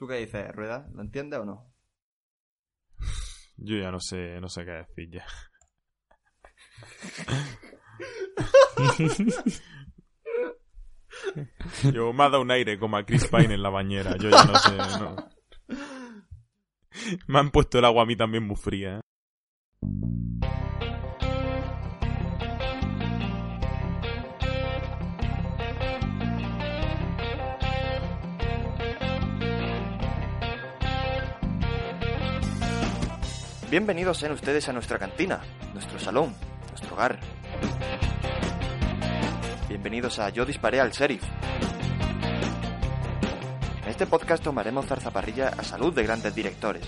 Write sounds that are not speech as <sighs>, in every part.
¿Tú qué dices, Rueda? ¿Lo entiendes o no? Yo ya no sé, no sé qué decir ya. Yo me ha dado un aire como a Chris Pine en la bañera. Yo ya no sé. Me han puesto el agua a mí también muy fría. ¿eh? Bienvenidos sean ustedes a nuestra cantina, nuestro salón, nuestro hogar. Bienvenidos a Yo disparé al sheriff. En este podcast tomaremos zarzaparrilla a salud de grandes directores.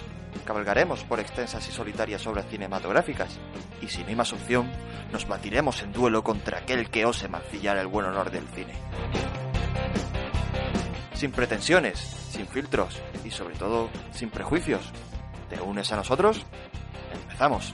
Cabalgaremos por extensas y solitarias obras cinematográficas. Y si no hay más opción, nos batiremos en duelo contra aquel que ose mancillar el buen honor del cine. Sin pretensiones, sin filtros y sobre todo sin prejuicios. ¿Te unes a nosotros? Empezamos.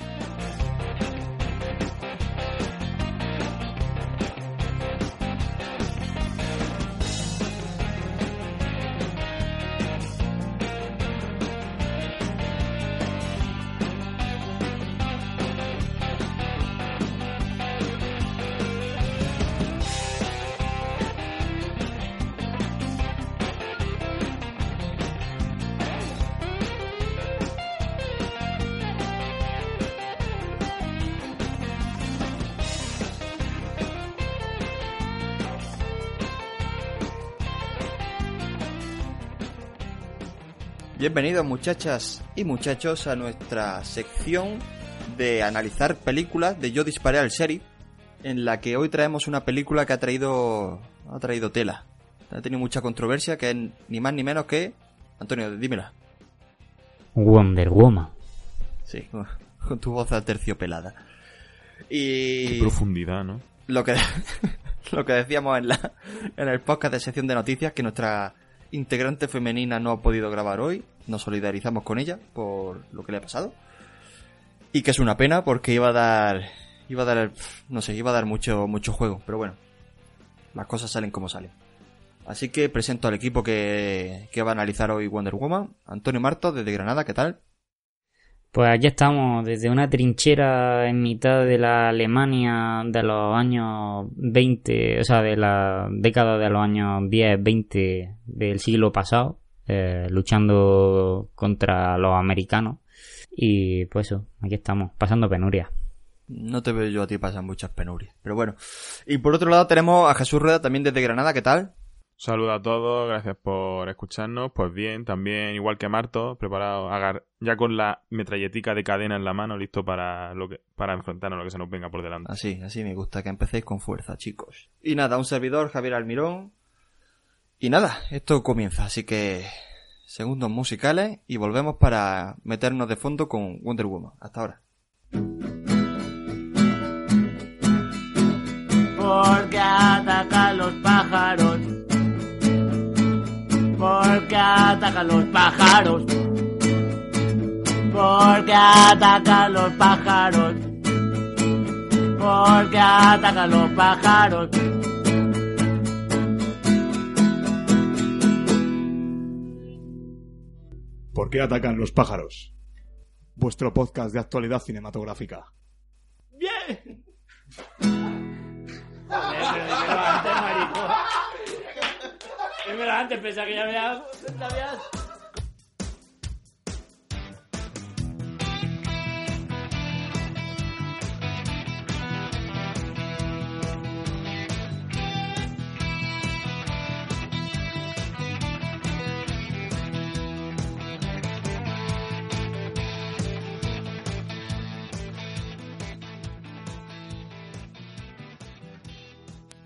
Bienvenidos muchachas y muchachos a nuestra sección de analizar películas de Yo disparé al sheriff, en la que hoy traemos una película que ha traído ha traído tela. Ha tenido mucha controversia, que es ni más ni menos que Antonio, dímela. Wonder Woman. Sí, <laughs> con tu voz terciopelada. Y Qué profundidad, ¿no? lo que <laughs> lo que decíamos en la en el podcast de sección de noticias que nuestra integrante femenina no ha podido grabar hoy. Nos solidarizamos con ella por lo que le ha pasado. Y que es una pena porque iba a dar. Iba a dar. No sé, iba a dar mucho, mucho juego. Pero bueno. Las cosas salen como salen. Así que presento al equipo que, que va a analizar hoy Wonder Woman. Antonio Marto, desde Granada, ¿qué tal? Pues aquí estamos, desde una trinchera en mitad de la Alemania de los años 20, o sea, de la década de los años 10, 20 del siglo pasado, eh, luchando contra los americanos. Y pues eso, aquí estamos, pasando penurias. No te veo yo a ti pasar muchas penurias. Pero bueno. Y por otro lado tenemos a Jesús Rueda también desde Granada, ¿qué tal? Saludos a todos, gracias por escucharnos. Pues bien, también igual que Marto, preparado agar- ya con la metralletica de cadena en la mano, listo para lo que para enfrentarnos a lo que se nos venga por delante. Así, así me gusta, que empecéis con fuerza, chicos. Y nada, un servidor, Javier Almirón. Y nada, esto comienza, así que segundos musicales y volvemos para meternos de fondo con Wonder Woman. Hasta ahora. porque atacan los pájaros. Porque atacan los pájaros. Porque atacan los pájaros. Porque atacan los pájaros. ¿Por qué atacan los pájaros? Vuestro podcast de actualidad cinematográfica. ¡Bien! Antes, marico. Dímelo antes, pensaba que ya había... ya habías-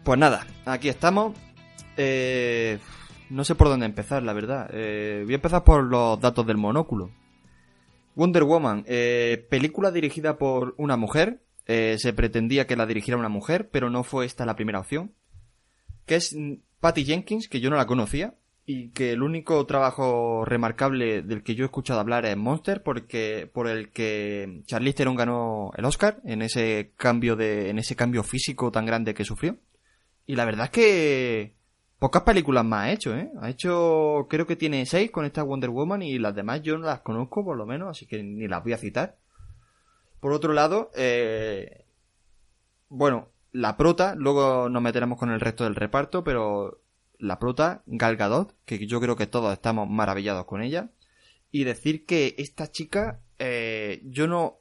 Pues nada, aquí estamos. Eh, no sé por dónde empezar, la verdad. Eh, voy a empezar por los datos del monóculo. Wonder Woman, eh, película dirigida por una mujer. Eh, se pretendía que la dirigiera una mujer, pero no fue esta la primera opción. Que es mm, Patty Jenkins, que yo no la conocía. Y que el único trabajo remarcable del que yo he escuchado hablar es Monster, porque, por el que Charlize Theron ganó el Oscar en ese cambio de, en ese cambio físico tan grande que sufrió. Y la verdad es que pocas películas más ha hecho, ¿eh? Ha hecho, creo que tiene seis con esta Wonder Woman y las demás yo no las conozco por lo menos, así que ni las voy a citar. Por otro lado, eh, bueno, la prota, luego nos meteremos con el resto del reparto, pero la prota, Gal Gadot, que yo creo que todos estamos maravillados con ella, y decir que esta chica, eh, yo no,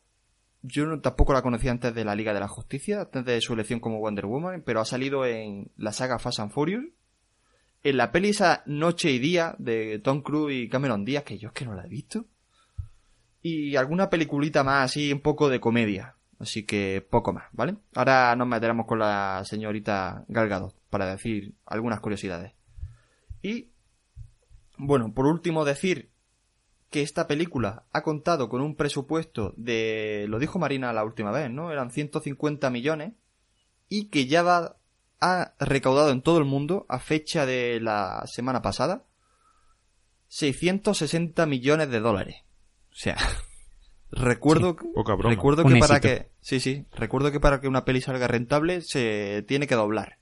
yo no, tampoco la conocía antes de la Liga de la Justicia, antes de su elección como Wonder Woman, pero ha salido en la saga Fast and Furious, en la peli esa Noche y Día de Tom Cruise y Cameron Díaz, que yo es que no la he visto, y alguna peliculita más así, un poco de comedia, así que poco más, ¿vale? Ahora nos meteremos con la señorita Gal Gadot para decir algunas curiosidades. Y, bueno, por último decir que esta película ha contado con un presupuesto de, lo dijo Marina la última vez, ¿no? Eran 150 millones y que ya va, ha recaudado en todo el mundo, a fecha de la semana pasada, 660 millones de dólares. O sea, <laughs> recuerdo, Sí, poca broma. recuerdo Un que para éxito. que, sí, sí, recuerdo que para que una peli salga rentable se tiene que doblar,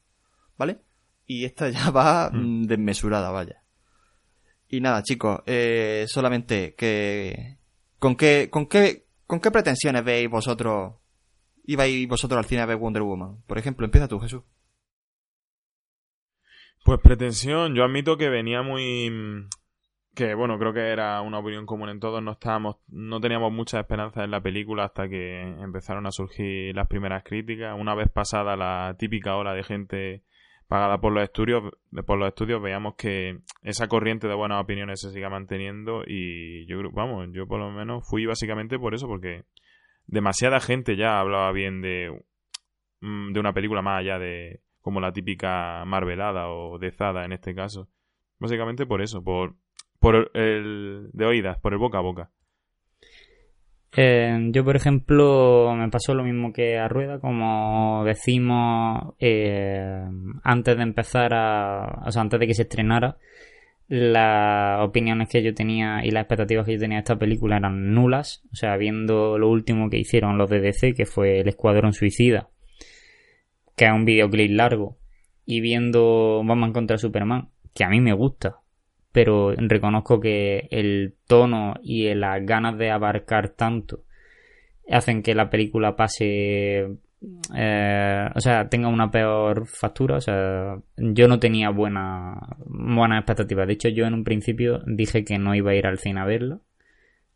¿vale? Y esta ya <laughs> va mm, desmesurada, vaya. Y nada, chicos, eh, solamente que... ¿Con qué, con qué, con qué pretensiones veis vosotros? ¿Ibais vosotros al cine a ver Wonder Woman? Por ejemplo, empieza tú, Jesús. Pues pretensión, yo admito que venía muy mm, que bueno, creo que era una opinión común en todos, no estábamos no teníamos mucha esperanza en la película hasta que empezaron a surgir las primeras críticas, una vez pasada la típica ola de gente pagada por los estudios, por los estudios veíamos que esa corriente de buenas opiniones se siga manteniendo y yo vamos, yo por lo menos fui básicamente por eso porque demasiada gente ya hablaba bien de mm, de una película más allá de como la típica Marvelada o Dezada en este caso. Básicamente por eso, por, por el de oídas, por el boca a boca. Eh, yo, por ejemplo, me pasó lo mismo que a Rueda, como decimos eh, antes de empezar a. O sea, antes de que se estrenara, las opiniones que yo tenía y las expectativas que yo tenía de esta película eran nulas. O sea, viendo lo último que hicieron los de DC, que fue El Escuadrón Suicida, que es un videoclip largo, y viendo Batman contra Superman, que a mí me gusta, pero reconozco que el tono y las ganas de abarcar tanto hacen que la película pase eh, o sea tenga una peor factura o sea yo no tenía buena buenas expectativas de hecho yo en un principio dije que no iba a ir al cine a verla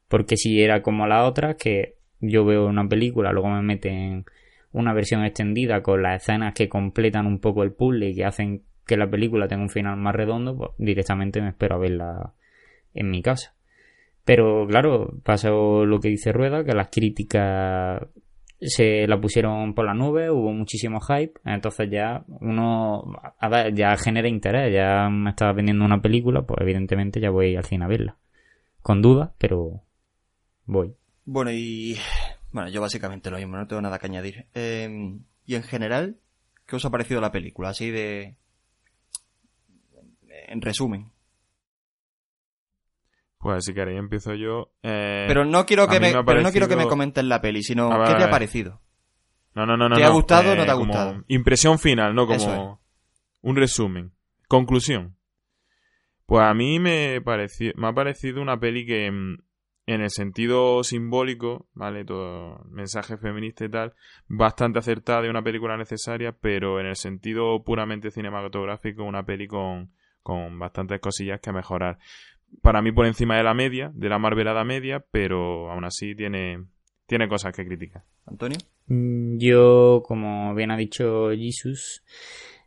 porque si era como la otra que yo veo una película luego me meten una versión extendida con las escenas que completan un poco el puzzle y que hacen que la película tenga un final más redondo, pues directamente me espero a verla en mi casa. Pero claro, pasó lo que dice Rueda, que las críticas se la pusieron por la nube, hubo muchísimo hype, entonces ya uno ya genera interés, ya me estaba vendiendo una película, pues evidentemente ya voy al cine a verla. Con dudas, pero voy. Bueno, y... Bueno, yo básicamente lo mismo, no tengo nada que añadir. Eh, y en general, ¿qué os ha parecido la película? Así de... En resumen. Pues si queréis empiezo yo. Eh, Pero no quiero que me, me pero no quiero que me comentes la peli, sino ver, ¿qué te ha parecido? No, no, no, no. ¿Te ha gustado o no te ha gustado? Impresión final, no Eso como un resumen. Conclusión. Pues a mí me, pareció, me ha parecido una peli que mm, en el sentido simbólico, ¿vale? Todo mensaje feminista y tal, bastante acertada de una película necesaria, pero en el sentido puramente cinematográfico, una peli con, con bastantes cosillas que mejorar. Para mí por encima de la media, de la marvelada media, pero aún así tiene, tiene cosas que criticar. Antonio. Mm, Yo, como bien ha dicho Jesus,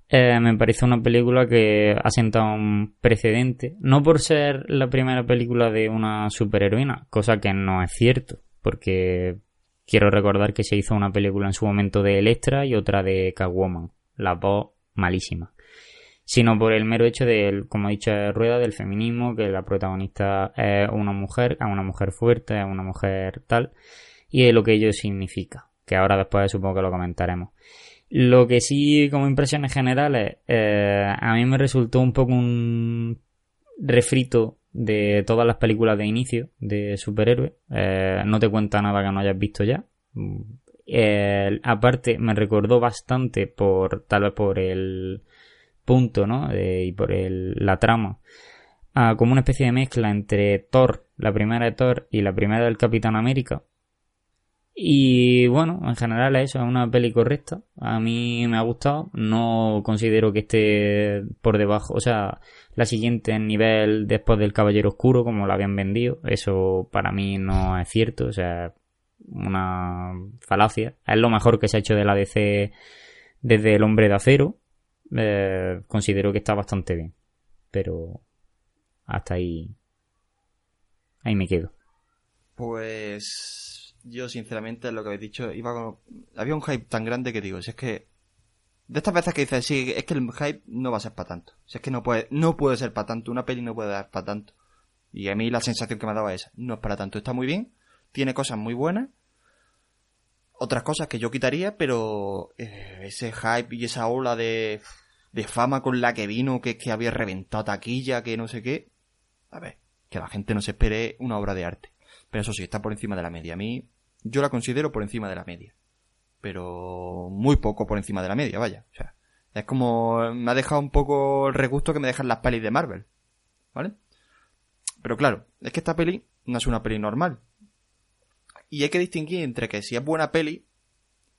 eh, me parece una película que ha sentado un precedente, no por ser la primera película de una superheroína, cosa que no es cierto, porque quiero recordar que se hizo una película en su momento de Electra y otra de Catwoman, las dos malísimas. sino por el mero hecho del, como ha dicho Rueda, del feminismo, que la protagonista es una mujer, es una mujer fuerte, es una mujer tal, y de lo que ello significa, que ahora después supongo que lo comentaremos. Lo que sí, como impresiones generales, eh, a mí me resultó un poco un refrito de todas las películas de inicio de superhéroes. Eh, no te cuenta nada que no hayas visto ya. Eh, aparte, me recordó bastante por, tal vez por el punto, ¿no? y por el, la trama. como una especie de mezcla entre Thor, la primera de Thor y la primera del Capitán América. Y bueno, en general eso es una peli correcta. A mí me ha gustado. No considero que esté por debajo. O sea, la siguiente en nivel después del Caballero Oscuro, como la habían vendido. Eso para mí no es cierto. O sea, una falacia. Es lo mejor que se ha hecho de la DC desde El Hombre de Acero. Eh, considero que está bastante bien. Pero hasta ahí. Ahí me quedo. Pues yo sinceramente lo que habéis dicho, iba con... había un hype tan grande que digo, si es que de estas veces que dices, sí, es que el hype no va a ser para tanto. Si es que no puede, no puede ser para tanto, una peli no puede dar para tanto. Y a mí la sensación que me daba es, no es para tanto, está muy bien, tiene cosas muy buenas, otras cosas que yo quitaría, pero eh, ese hype y esa ola de, de fama con la que vino, que, que había reventado taquilla, que no sé qué, a ver, que la gente no se espere una obra de arte. Pero eso sí, está por encima de la media. A mí, yo la considero por encima de la media. Pero muy poco por encima de la media, vaya. O sea, es como, me ha dejado un poco el regusto que me dejan las pelis de Marvel. ¿Vale? Pero claro, es que esta peli no es una peli normal. Y hay que distinguir entre que si es buena peli,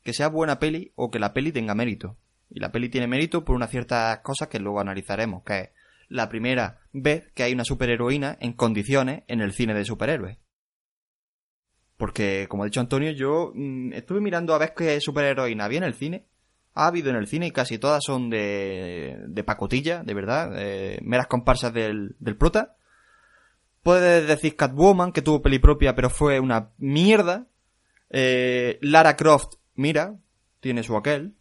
que sea buena peli o que la peli tenga mérito. Y la peli tiene mérito por unas ciertas cosas que luego analizaremos, que es la primera vez que hay una superheroína en condiciones en el cine de superhéroes. Porque, como ha dicho Antonio, yo mm, estuve mirando a ver qué superheroína había en el cine. Ha habido en el cine y casi todas son de, de pacotilla, de verdad, eh, meras comparsas del, del prota. Puedes decir Catwoman, que tuvo peli propia, pero fue una mierda. Eh, Lara Croft, mira, tiene su aquel.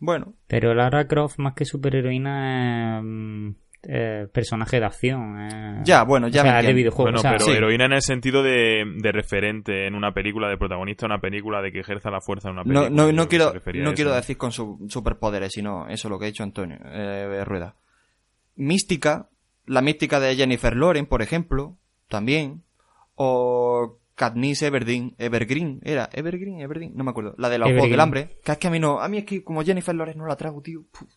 Bueno. Pero Lara Croft, más que superheroína, es eh, personaje de acción. Eh. Ya, bueno, ya o sea, me de videojuego. Bueno, o sea, pero sí. heroína en el sentido de, de referente en una película, de protagonista en una película, de que ejerza la fuerza en una película. No, no, quiero, no quiero decir con sus superpoderes, sino eso lo que ha dicho Antonio eh, Rueda. Mística, la mística de Jennifer Loren, por ejemplo, también. O Katniss Everdeen, Evergreen, era Evergreen, Evergreen, no me acuerdo. La de los Juegos del Hambre. Que es que a mí no, a mí es que como Jennifer Loren no la trago, tío. puf.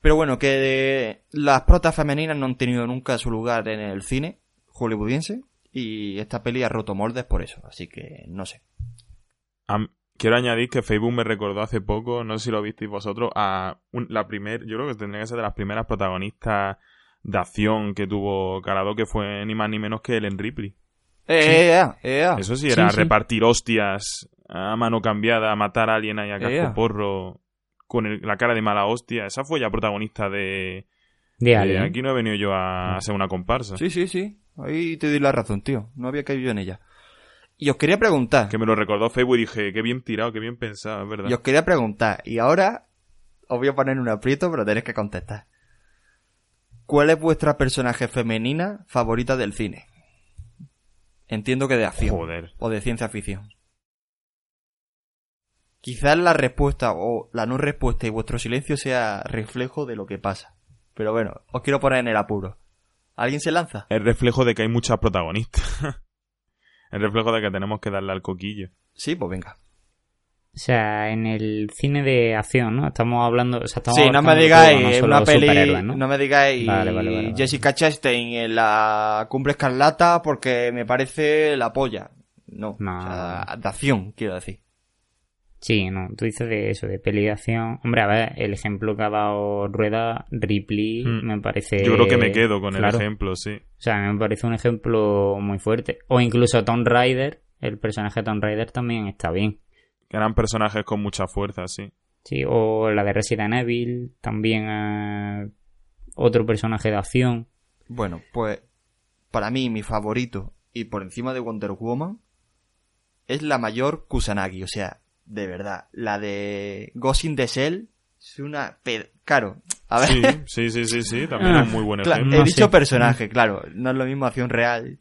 Pero bueno, que las protas femeninas no han tenido nunca su lugar en el cine hollywoodiense. Y esta peli ha roto moldes por eso, así que no sé. Quiero añadir que Facebook me recordó hace poco, no sé si lo visteis vosotros, a un- la primer, yo creo que tendría que ser de las primeras protagonistas de acción que tuvo Carado, que fue ni más ni menos que Ellen Ripley. Eh, ea, ea. Eso sí, era Sí, sí. repartir hostias a mano cambiada, matar a alguien ahí a casco Ea. porro con el- la cara de mala hostia. Esa fue ya protagonista de... de aquí no he venido yo a hacer una comparsa. Sí, sí, sí. Ahí te doy la razón, tío. No había caído en ella. Y os quería preguntar. Que me lo recordó Facebook y dije, qué bien tirado, qué bien pensado, es verdad. Y os quería preguntar. Y ahora os voy a poner en un aprieto, pero tenéis que contestar. ¿Cuál es vuestra personaje femenina favorita del cine? Entiendo que de acción. Joder. O de ciencia ficción. Quizás la respuesta o la no respuesta y vuestro silencio sea reflejo de lo que pasa. Pero bueno, os quiero poner en el apuro. ¿Alguien se lanza? El reflejo de que hay muchas protagonistas. <laughs> el reflejo de que tenemos que darle al coquillo. Sí, pues venga. O sea, en el cine de acción, ¿no? Estamos hablando. O sea, estamos Sí, no me digáis no una peli, ¿no? ¿no? me digáis Vale, vale, vale, vale. Jessica Chastain en la Cumbre Escarlata porque me parece la polla. No, No. o sea, de acción, quiero decir. Sí, no, tú dices de eso, de peli de acción. Hombre, a ver, el ejemplo que ha dado Rueda, Ripley, Mm. me parece. Yo creo que me quedo con claro. el ejemplo, sí. O sea, me parece un ejemplo muy fuerte. O incluso Tom Rider, el personaje de Tom Rider también está bien. Que eran personajes con mucha fuerza, sí. Sí, o la de Resident Evil, también eh, otro personaje de acción. Bueno, pues para mí mi favorito y por encima de Wonder Woman es la mayor Kusanagi, o sea, de verdad, la de Ghost in the Shell Es una... Claro, a ver... Sí, sí, sí, sí, sí, también Ah, es un muy buen ejemplo. He dicho personaje, claro. No es lo mismo acción real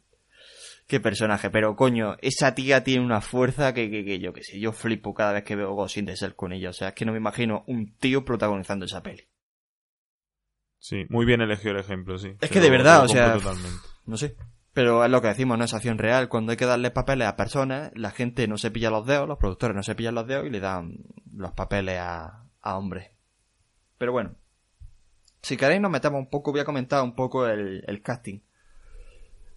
que personaje. Pero coño, esa tía tiene una fuerza que, que, que yo que sé, yo flipo cada vez que veo Ghost in the Shell con ella. O sea, es que no me imagino un tío protagonizando esa peli. Sí, muy bien elegido el ejemplo, sí. Es que de verdad, o sea, totalmente. No sé. Pero es lo que decimos, no es acción real. Cuando hay que darle papeles a personas, la gente no se pilla los dedos, los productores no se pillan los dedos y le dan los papeles a, a hombres. Pero bueno. Si queréis nos metemos un poco, voy a comentar un poco el, el casting.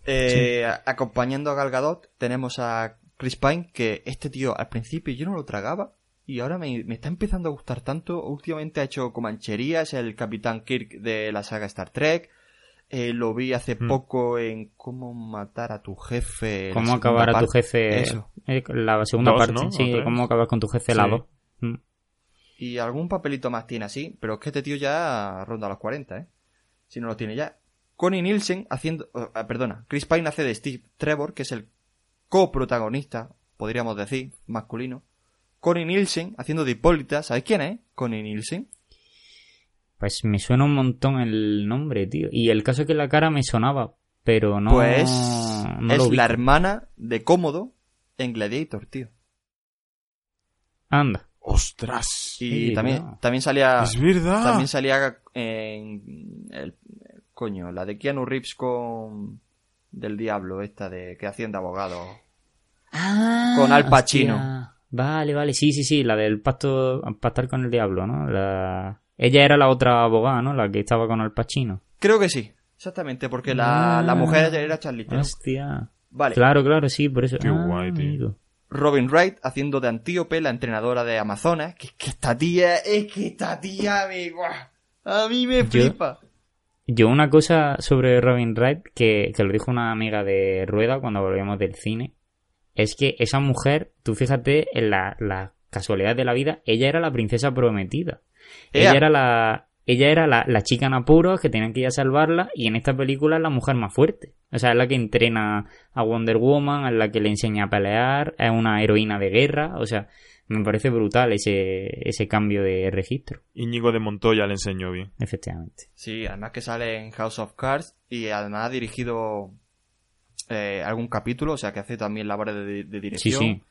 Eh, Acompañando a Gal Gadot tenemos a Chris Pine, que este tío al principio yo no lo tragaba y ahora me, me está empezando a gustar tanto. Últimamente ha hecho Comanchería, es el Capitán Kirk de la saga Star Trek. Eh, lo vi hace Mm. poco en Cómo matar a tu jefe. Cómo acabar a tu jefe. Eso. eh, La segunda Dos, parte. ¿no? Sí, cómo acabar con tu jefe la Sí. 2. Mm. Y algún papelito más tiene así, pero es que este tío ya ronda los 40, ¿eh? Si no lo tiene ya. Connie Nielsen haciendo... oh, ah, perdona, Chris Pine hace de Steve Trevor, que es el coprotagonista, podríamos decir, masculino. Connie Nielsen haciendo de Hipólita, ¿sabéis quién es? Connie Nielsen. Pues me suena un montón el nombre, tío. Y el caso es que la cara me sonaba, pero no. pues no es la hermana de Cómodo en Gladiator, tío. Anda. ¡Ostras! Y Sí, también, claro. también salía... Es verdad. También salía en el, coño, la de Keanu Reeves con del diablo esta de que hacían de abogado. Con Al Pacino. hostia. Vale, vale, sí, sí, sí, la del pacto, pactar con el diablo, ¿no? La... Ella era la otra abogada, ¿no? La que estaba con Al Pacino. Creo que sí, exactamente, porque la, Ah. la mujer era Charlize Theron. Hostia. Vale. Claro, claro, sí, por eso. Qué Ah, guay, tío. amigo. Robin Wright haciendo de Antíope, la entrenadora de Amazonas. Que, que esta tía, es que esta tía me, a mí me Yo- flipa. Yo una cosa sobre Robin Wright que, que lo dijo una amiga de Rueda cuando volvíamos del cine, es que esa mujer, tú fíjate en la, la casualidad de la vida, ella era la princesa prometida. Ella era la ella era la, la chica en apuros que tenían que ir a salvarla y en esta película es la mujer más fuerte. O sea, es la que entrena a Wonder Woman, es la que le enseña a pelear, es una heroína de guerra. O sea, me parece brutal ese, ese cambio de registro, Íñigo de Montoya le enseñó bien. efectivamente. Sí, además que sale en House of Cards y además ha dirigido eh, algún capítulo, o sea que hace también labores de, de Sí, dirección. sí.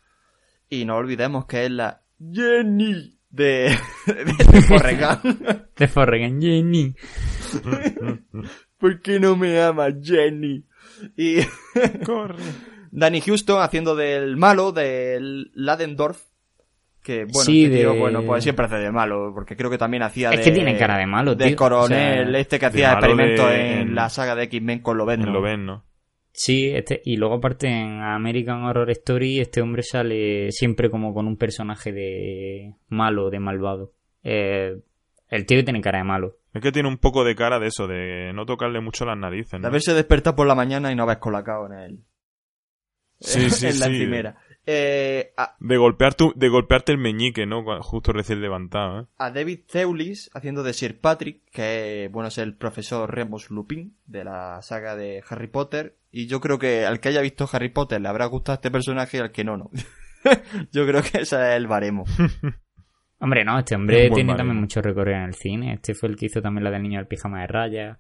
Y no olvidemos que es la Jenny de, <laughs> de Forrest Gump. De Forregan Jenny. ¿Por qué no me amas, Jenny? Y Corre. <laughs> Danny Houston haciendo del malo, del Ladendorf. Que bueno, Sí, este tío, de- bueno, pues siempre hace de malo, porque creo que también hacía Es de. que tiene cara de malo, De tío. coronel, O sea, este que de hacía experimentos de- en la saga de X-Men con Lobezno. Lo ven, ¿no? Sí, este, y luego aparte en American Horror Story este hombre sale siempre como con un personaje de malo, de malvado. Eh, el tío tiene cara de malo. Es que tiene un poco de cara de eso, de no tocarle mucho las narices, De ¿no? haberse despertado por la mañana y no haber colacado en el. Sí, <laughs> sí, en la sí. encimera. Eh, a, De, golpear tu, de golpearte el meñique, ¿no? Justo recién levantado, ¿eh? a David Thewlis haciendo de Sir Patrick, que bueno es el profesor Remus Lupin de la saga de Harry Potter. Y yo creo que al que haya visto Harry Potter le habrá gustado este personaje y al que no, no. <laughs> yo creo que ese es el baremo. <laughs> Hombre, no, este hombre tiene baremo. también mucho recorrido en el cine. Este fue el que hizo también la del niño del pijama de rayas.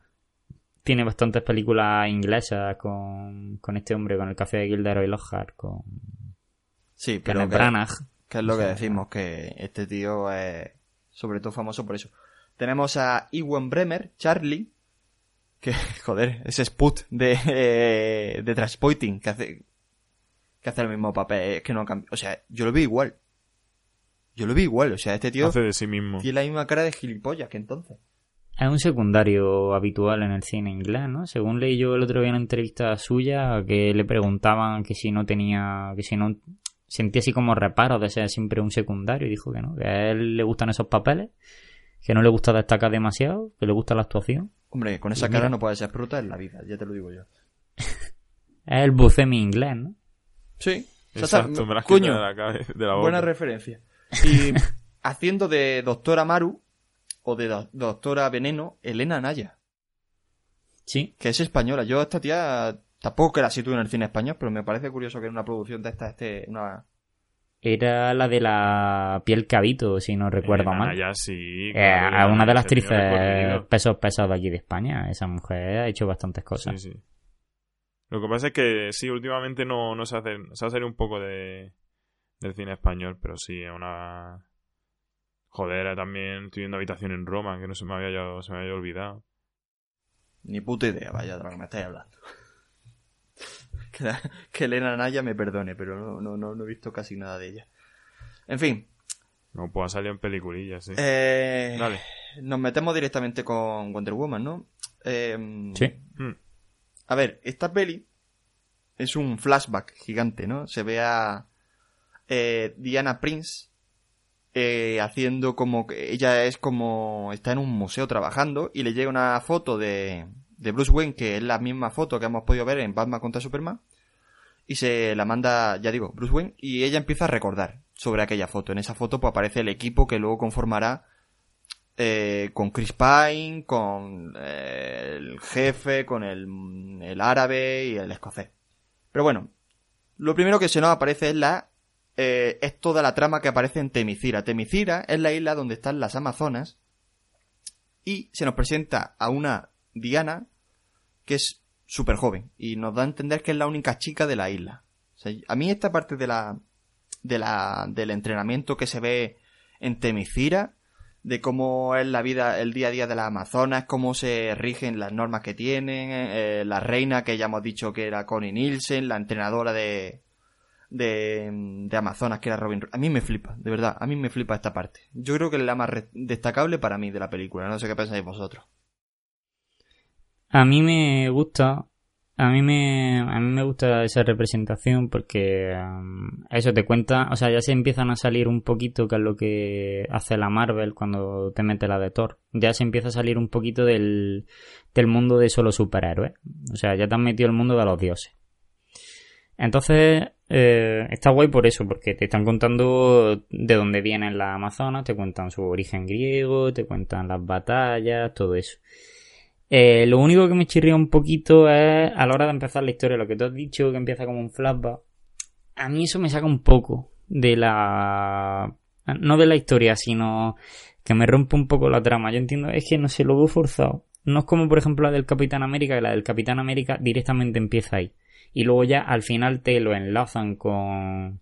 Tiene bastantes películas inglesas con, con este hombre, con el café de Gilderoy Lockhart, con Sí, pero Kenneth que, Branagh. que es lo que decimos, que este tío es sobre todo famoso por eso. Tenemos a Ewan Bremer, Charlie, que, <laughs> joder, ese Sput de, eh, de Transpoiting, que hace, que hace el mismo papel, es que no cambia. O sea, yo lo vi igual. Yo lo vi igual, o sea, este tío Hace de sí mismo. tiene la misma cara de gilipollas que entonces. Es un secundario habitual en el cine inglés, ¿no? Según leí yo el otro día en una entrevista suya que le preguntaban que si no tenía, que si no sentía así como reparo de ser siempre un secundario y dijo que no, que a él le gustan esos papeles, que no le gusta destacar demasiado, que le gusta la actuación. Hombre, con esa Y cara mira. no puede ser fruta en la vida, ya te lo digo yo. <laughs> Es el bucemi inglés, ¿no? Sí, Exacto, me coño, quitado de la, cabeza, de la boca. Buena referencia. Y <laughs> haciendo de doctora Maru o de do- doctora Veneno, Elena Naya, Sí. que es española. Yo a esta tía tampoco que la sitúo en el cine español, pero me parece curioso que en una producción de esta esté una, era la de la piel cabito, si no recuerdo Elena mal. Naya, sí. Eh, claro, a una de las actrices pesos pesados aquí de España. Esa mujer ha hecho bastantes cosas. Sí, sí. Lo que pasa es que sí, últimamente no, no se hace. Se ha salido un poco de, del cine español, pero sí, es una. Joder, eh, también estoy viendo Habitación en Roma, que no se me había, ya- se me había olvidado. Ni puta idea, vaya, de lo que me estáis hablando. <laughs> que, la- que Elena Naya me perdone, pero no, no, no, no he visto casi nada de ella. En fin, No, pues ha salido en peliculillas, sí. eh, Dale. nos metemos directamente con Wonder Woman, ¿no? Eh, Sí. Hmm. A ver, esta peli es un flashback gigante, ¿no? Se ve a eh, Diana Prince eh, haciendo como que ella es como está en un museo trabajando y le llega una foto de, de Bruce Wayne que es la misma foto que hemos podido ver en Batman contra Superman y se la manda, ya digo, Bruce Wayne y ella empieza a recordar sobre aquella foto. En esa foto pues aparece el equipo que luego conformará eh, con Chris Pine, con eh, el jefe, con el, el árabe y el escocés. Pero bueno, lo primero que se nos aparece es la eh, es toda la trama que aparece en Temicira. Temicira es la isla donde están las Amazonas y se nos presenta a una Diana que es súper joven y nos da a entender que es la única chica de la isla. A mí esta parte de la, de la, del entrenamiento que se ve en Temicira, de cómo es la vida, el día a día de las Amazonas, cómo se rigen las normas que tienen, eh, la reina que ya hemos dicho que era Connie Nielsen, la entrenadora de, de, de Amazonas que era Robin. A mí me flipa, de verdad, a mí me flipa esta parte. Yo creo que es la más destacable para mí de la película, no sé qué pensáis vosotros. A mí me gusta, a mí me, a mí me gusta esa representación porque um, eso te cuenta, o sea, ya se empiezan a salir un poquito que es lo que hace la Marvel cuando te mete la de Thor. Ya se empieza a salir un poquito del, del mundo de solo superhéroes. O sea, ya te han metido el mundo de los dioses. Entonces, eh, está guay por eso, porque te están contando de dónde vienen las Amazonas, te cuentan su origen griego, te cuentan las batallas, todo eso. Eh, lo único que me chirría un poquito es a la hora de empezar la historia, lo que tú has dicho, que empieza como un flashback. A mí eso me saca un poco de la. No de la historia, sino que me rompe un poco la trama. Yo entiendo, es que no se lo veo forzado. No es como, por ejemplo, la del Capitán América, que la del Capitán América directamente empieza ahí. Y luego ya al final te lo enlazan con,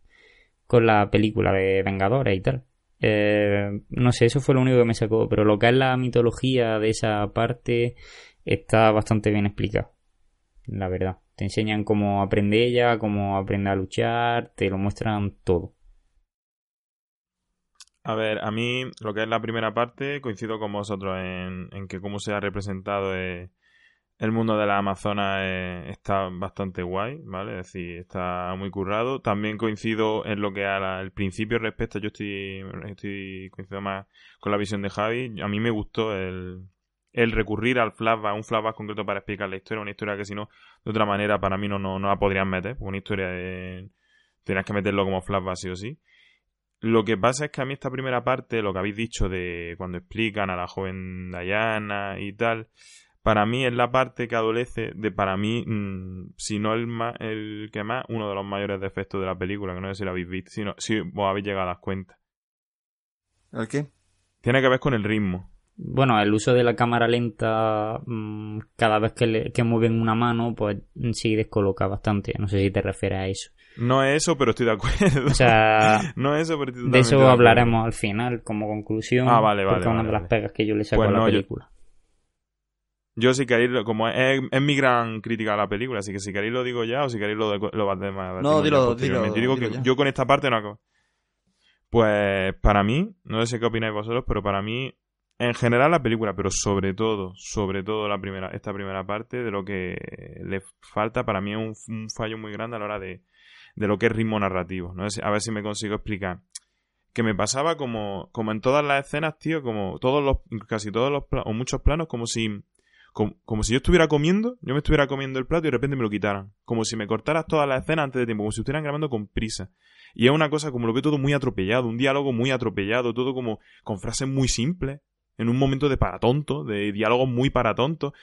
con la película de Vengadores y tal. Eh, no sé, eso fue lo único que me sacó, pero lo que es la mitología de esa parte está bastante bien explicado, la verdad. Te enseñan cómo aprende ella, cómo aprende a luchar, te lo muestran todo. A ver, a mí lo que es la primera parte coincido con vosotros en, en que cómo se ha representado eh, el mundo de la Amazonas eh, está bastante guay, ¿vale? Es decir, está muy currado. También coincido en lo que al principio respecta, yo estoy, estoy coincido más con la visión de Javi. A mí me gustó el, el recurrir al flashback, un flashback concreto para explicar la historia, una historia que si no, de otra manera para mí no, no, no la podrían meter, una historia de... Tienes que meterlo como flashback sí o sí. Lo que pasa es que a mí esta primera parte, lo que habéis dicho de cuando explican a la joven Diana y tal, para mí es la parte que adolece de, para mí, mmm, si no el, el que más, uno de los mayores defectos de la película, que no sé si lo habéis visto, si, no, si os habéis llegado a dar cuenta. ¿El qué? Tiene que ver con el ritmo. Bueno, el uso de la cámara lenta mmm, cada vez que, le, que mueven una mano, pues sí descoloca bastante. No sé si te refieres a eso. No es eso, pero estoy de acuerdo. O sea, <laughs> no es eso, pero estoy de eso hablaremos al final como conclusión. Ah, vale, vale. Porque es una vale, de las vale. pegas que yo le saco Pues a la no, película. Yo si queréis, como es, es mi gran crítica a la película, así que si queréis lo digo ya o si queréis lo, lo batemos No, dilo, posteriormente. dilo, digo dilo que yo con esta parte no acabo. Pues para mí, no sé qué opináis vosotros, pero para mí, en general la película, pero sobre todo, sobre todo la primera, esta primera parte, de lo que le falta, para mí es un, un fallo muy grande a la hora de, de lo que es ritmo narrativo. No a ver si me consigo explicar. Que me pasaba como, como en todas las escenas, tío, como todos los, casi todos los planos, o muchos planos, como si como, como, si yo estuviera comiendo, yo me estuviera comiendo el plato y de repente me lo quitaran. Como si me cortaras toda la escena antes de tiempo, como si estuvieran grabando con prisa. Y es una cosa como lo veo todo muy atropellado, un diálogo muy atropellado, todo como con frases muy simples, en un momento de para tonto, de diálogos muy para tonto,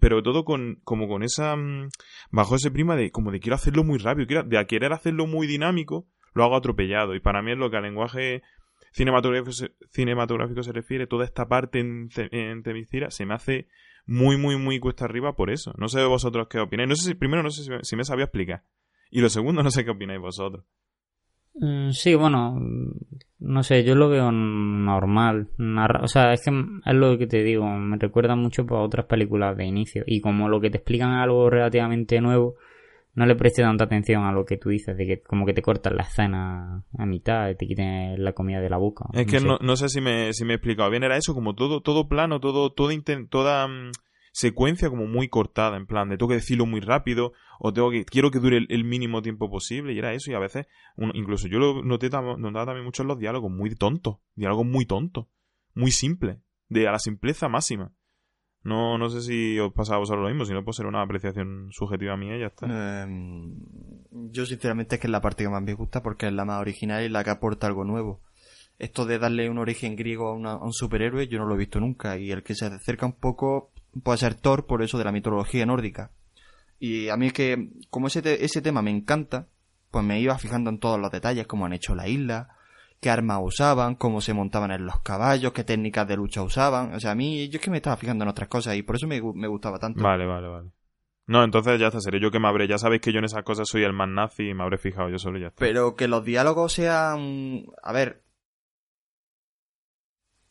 pero todo con, como con esa, mmm, bajo ese prima de como de quiero hacerlo muy rápido, quiero, de querer hacerlo muy dinámico, lo hago atropellado. Y para mí es lo que al lenguaje cinematográfico se, cinematográfico se refiere, toda esta parte en, en Temicira se me hace muy, muy, muy cuesta arriba por eso. No sé vosotros qué opináis. No sé si, primero no sé si me, sabía explicar. Y lo segundo, <laughs> no sé qué opináis vosotros. Mm, Sí, bueno, mm, no sé, yo lo veo normal. o sea, es que es lo que te digo, me recuerda mucho a otras películas de inicio. Y como lo que te explican es algo relativamente nuevo, no le prestes tanta atención a lo que tú dices, de que como que te cortan la escena a mitad, y te quiten la comida de la boca. Es que sé. no, no sé si me, si me he explicado bien. Era eso, como todo, todo plano, todo, toda mm, secuencia como muy cortada, en plan, de tengo que decirlo muy rápido, o tengo que, quiero que dure el, el mínimo tiempo posible, y era eso, y a veces, un- incluso yo lo noté notaba también mucho en los diálogos, muy tontos, diálogos muy tontos, muy simples, de a la simpleza máxima. No, no sé si os pasa a vosotros lo mismo, si no puede ser una apreciación subjetiva mía y ya está. Em, yo sinceramente es que es la parte que más me gusta porque es la más original y la que aporta algo nuevo. Esto de darle un origen griego a, un superhéroe yo no lo he visto nunca y el que se acerca un poco puede ser Thor por eso de la mitología nórdica. Y a mí es que como ese, te- ese tema me encanta, pues me iba fijando en todos los detalles, cómo han hecho la isla, qué armas usaban, cómo se montaban en los caballos, qué técnicas de lucha usaban. O sea, a mí yo es que me estaba fijando en otras cosas y por eso me, me gustaba tanto. Vale, vale, vale. No, entonces ya está, seré yo que me habré, ya sabéis que yo en esas cosas soy el más nazi y me habré fijado yo solo y ya está. Pero que los diálogos sean... A ver...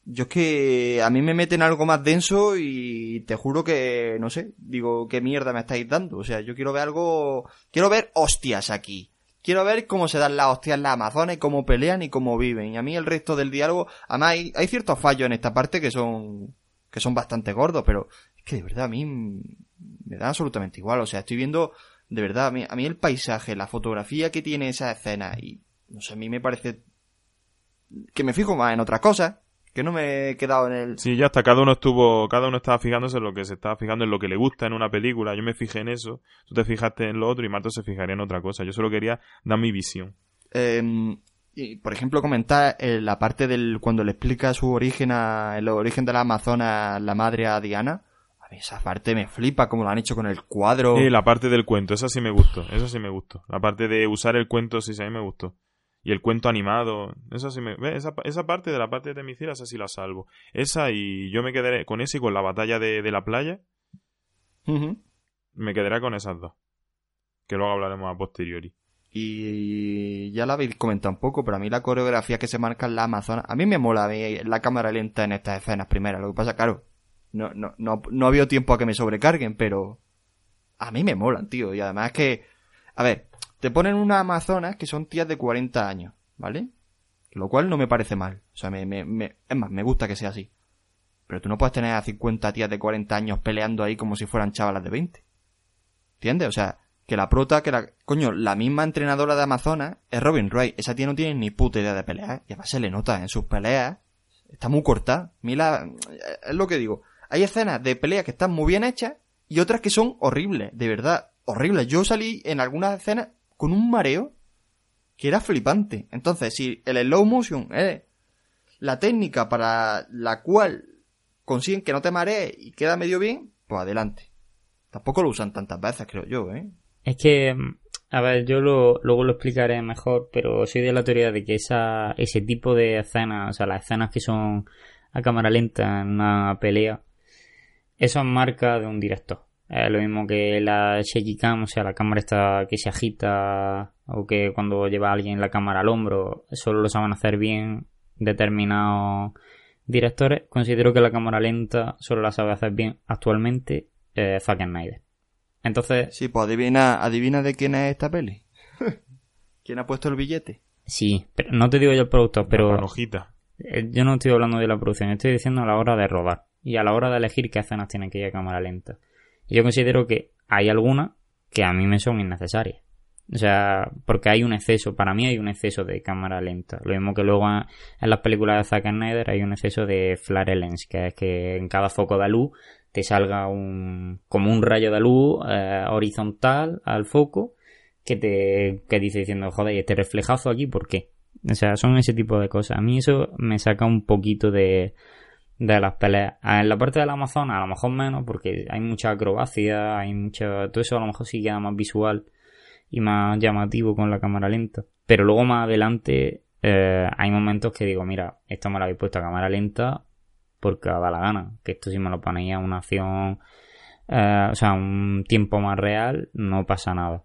Yo es que a mí me meten algo más denso y te juro que, no sé, digo, ¿qué mierda me estáis dando? O sea, yo quiero ver algo... Quiero ver hostias aquí. Quiero ver cómo se dan las hostias en las Amazonas cómo pelean y cómo viven. Y a mí el resto del diálogo... Además, hay, hay ciertos fallos en esta parte que son... que son bastante gordos, pero es que de verdad a mí me da absolutamente igual. O sea, estoy viendo... De verdad, a mí, a mí el paisaje, la fotografía que tiene esa escena y... No sé, a mí me parece... Que me fijo más en otras cosas. Que no me he quedado en el... Sí, ya está, cada uno estuvo, cada uno estaba fijándose en lo que se estaba fijando, en lo que le gusta en una película. Yo me fijé en eso, tú te fijaste en lo otro y Marto se fijaría en otra cosa. Yo solo quería dar mi visión. Eh, y, por ejemplo, comentar eh, la parte del cuando le explica su origen a el origen de la Amazona la madre a Diana. A mí esa parte me flipa como lo han hecho con el cuadro. Eh, la parte del cuento, esa sí me gustó, eso sí me gustó. La parte de usar el cuento, sí, sí, a mí me gustó. Y el cuento animado, eso sí me... Esa, esa parte de la parte de Temicira, esa sí la salvo. Esa y yo me quedaré con esa y con la batalla de, de la playa, me quedaré con esas dos. Que luego hablaremos a posteriori. Y ya la habéis comentado un poco, pero a mí la coreografía que se marca en la Amazona, a mí me mola la cámara lenta en estas escenas primeras. Lo que pasa, claro, no, no, no, no ha habido tiempo a que me sobrecarguen, pero a mí me molan, tío. Y además que, a ver, te ponen unas Amazonas que son tías de 40 años, ¿vale? Lo cual no me parece mal. O sea, me, me, me- es más, me gusta que sea así. Pero tú no puedes tener a 50 tías de 40 años peleando ahí como si fueran chavalas de 20. ¿Entiendes? O sea, que la prota, que la... Coño, la misma entrenadora de Amazonas es Robin Wright. Esa tía no tiene ni puta idea de pelear. Y además se le nota en sus peleas. Está muy corta. Mira, es lo que digo. Hay escenas de peleas que están muy bien hechas y otras que son horribles. De verdad, horribles. Yo salí en algunas escenas con un mareo que era flipante. Entonces, si el slow motion es la técnica para la cual consiguen que no te marees y queda medio bien, pues adelante. Tampoco lo usan tantas veces, creo yo, ¿eh? Es que, mm, a ver, yo lo, luego lo explicaré mejor, pero soy de la teoría de que esa, ese tipo de escenas, o sea, las escenas que son a cámara lenta en una pelea, eso es marca de un director. Es lo mismo que la shaky cam, o sea, la cámara esta que se agita, o que cuando lleva a alguien la cámara al hombro, solo lo saben hacer bien determinados directores. Considero que la cámara lenta solo la sabe hacer bien actualmente eh, Zack Snyder. Entonces, Sí, pues adivina, adivina de quién es esta peli. <laughs> ¿Quién ha puesto el billete? Sí, pero no te digo yo el productor, pero hojita. eh, yo no estoy hablando de la producción, estoy diciendo a la hora de rodar y a la hora de elegir qué escenas tienen que ir a cámara lenta. Yo considero que hay algunas que a mí me son innecesarias. O sea, porque hay un exceso, para mí hay un exceso de cámara lenta. Lo mismo que luego en, en las películas de Zack Snyder hay un exceso de flare lens, que es que en cada foco de luz te salga un como un rayo de luz eh, horizontal al foco que te que dice diciendo, joder, ¿y este reflejazo aquí, ¿por qué? O sea, son ese tipo de cosas. A mí eso me saca un poquito de, de las peleas. En la parte del Amazonas a lo mejor menos, porque hay mucha acrobacia, hay mucha... Todo eso a lo mejor sí queda más visual y más llamativo con la cámara lenta. Pero luego más adelante eh, hay momentos que digo, mira, esto me lo habéis puesto a cámara lenta porque da la gana. Que esto si me lo ponéis a una acción, eh, o sea, un tiempo más real, no pasa nada.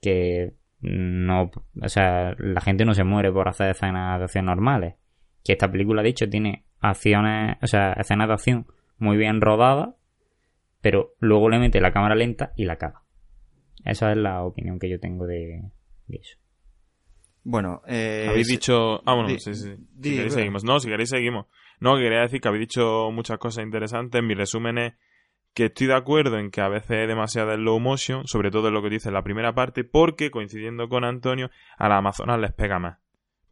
Que no, o sea, la gente no se muere por hacer escenas de acción normales. Que esta película, de hecho, tiene acciones, o sea, escenas de acción muy bien rodadas, pero luego le mete la cámara lenta y la caga. Esa es la opinión que yo tengo de, de eso. Bueno, eh, Habéis dicho. Ah, bueno, di- sí, sí. di, si queréis seguimos. No, si queréis seguimos. No, que quería decir que habéis dicho muchas cosas interesantes. Mi resumen es que estoy de acuerdo en que a veces es demasiada slow motion, sobre todo en lo que dice la primera parte, porque, coincidiendo con Antonio, a las Amazonas les pega más.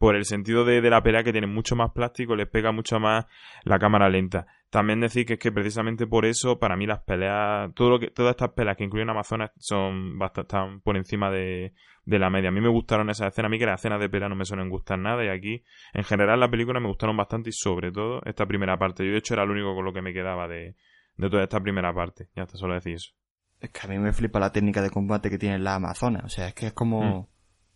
Por el sentido de, de la pelea que tienen mucho más plástico, les pega mucho más la cámara lenta. También decir que es que precisamente por eso, para mí las peleas, todo lo que, todas estas peleas que incluyen Amazonas son bastante, están por encima de, de la media. A mí me gustaron esas escenas, a mí que las escenas de pelea no me suelen gustar nada y aquí, en general, la película me gustaron bastante y sobre todo esta primera parte. Yo de hecho era lo único con lo que me quedaba de, de toda esta primera parte. Ya está, solo decir eso. Es que a mí me flipa la técnica de combate que tiene la Amazona. O sea, es que es como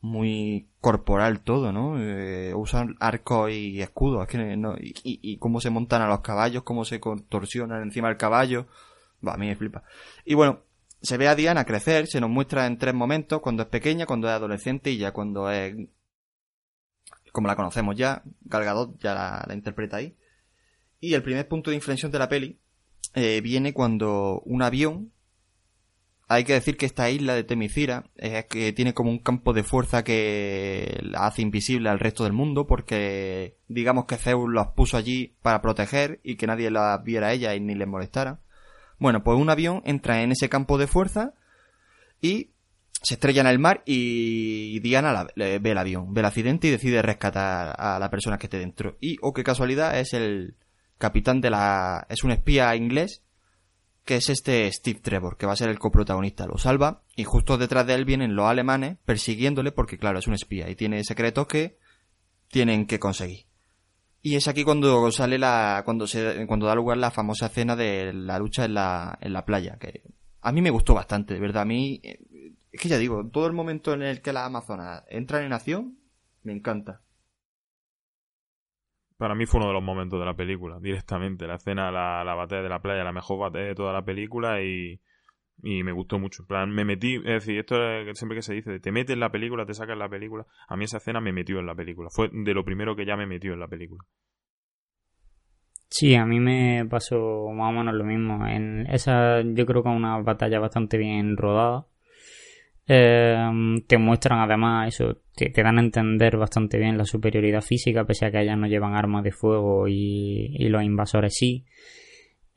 muy corporal todo, ¿no? Eh, usan arcos y escudos. No, y, cómo se montan a los caballos, cómo se contorsionan encima del caballo. Va, a mí me flipa. Y bueno, se ve a Diana crecer, se nos muestra en tres momentos, cuando es pequeña, cuando es adolescente y ya cuando es... Como la conocemos ya, Gal Gadot ya la, la interpreta ahí. Y el primer punto de inflexión de la peli eh, viene cuando un avión hay que decir que esta isla de Temicira es que tiene como un campo de fuerza que la hace invisible al resto del mundo porque digamos que Zeus los puso allí para proteger y que nadie las viera a ella y ni les molestara. Bueno, pues un avión entra en ese campo de fuerza y se estrella en el mar y Diana la- ve el avión, ve el accidente y decide rescatar a la persona que esté dentro. Y, oh qué casualidad, es el capitán de la... es un espía inglés que es este Steve Trevor, que va a ser el coprotagonista. Lo salva y justo detrás de él vienen los alemanes persiguiéndole porque, claro, es un espía y tiene secretos que tienen que conseguir. Y es aquí cuando sale la, cuando se, cuando da lugar la famosa escena de la lucha en la, en la playa, que a mí me gustó bastante, de verdad. A mí, eh, es que ya digo, todo el momento en el que las Amazonas entran en acción, me encanta. Para mí fue uno de los momentos de la película, directamente. La escena, la, la batalla de la playa, la mejor batalla de toda la película y, y me gustó mucho. En plan, me metí, es decir, esto es siempre que se dice, te metes en la película, te sacas la película. A mí esa escena me metió en la película. Fue de lo primero que ya me metió en la película. Sí, a mí me pasó más o menos lo mismo. En esa yo creo que una batalla bastante bien rodada. Te muestran además eso, te, te dan a entender bastante bien la superioridad física, pese a que ellas no llevan armas de fuego y, los invasores sí.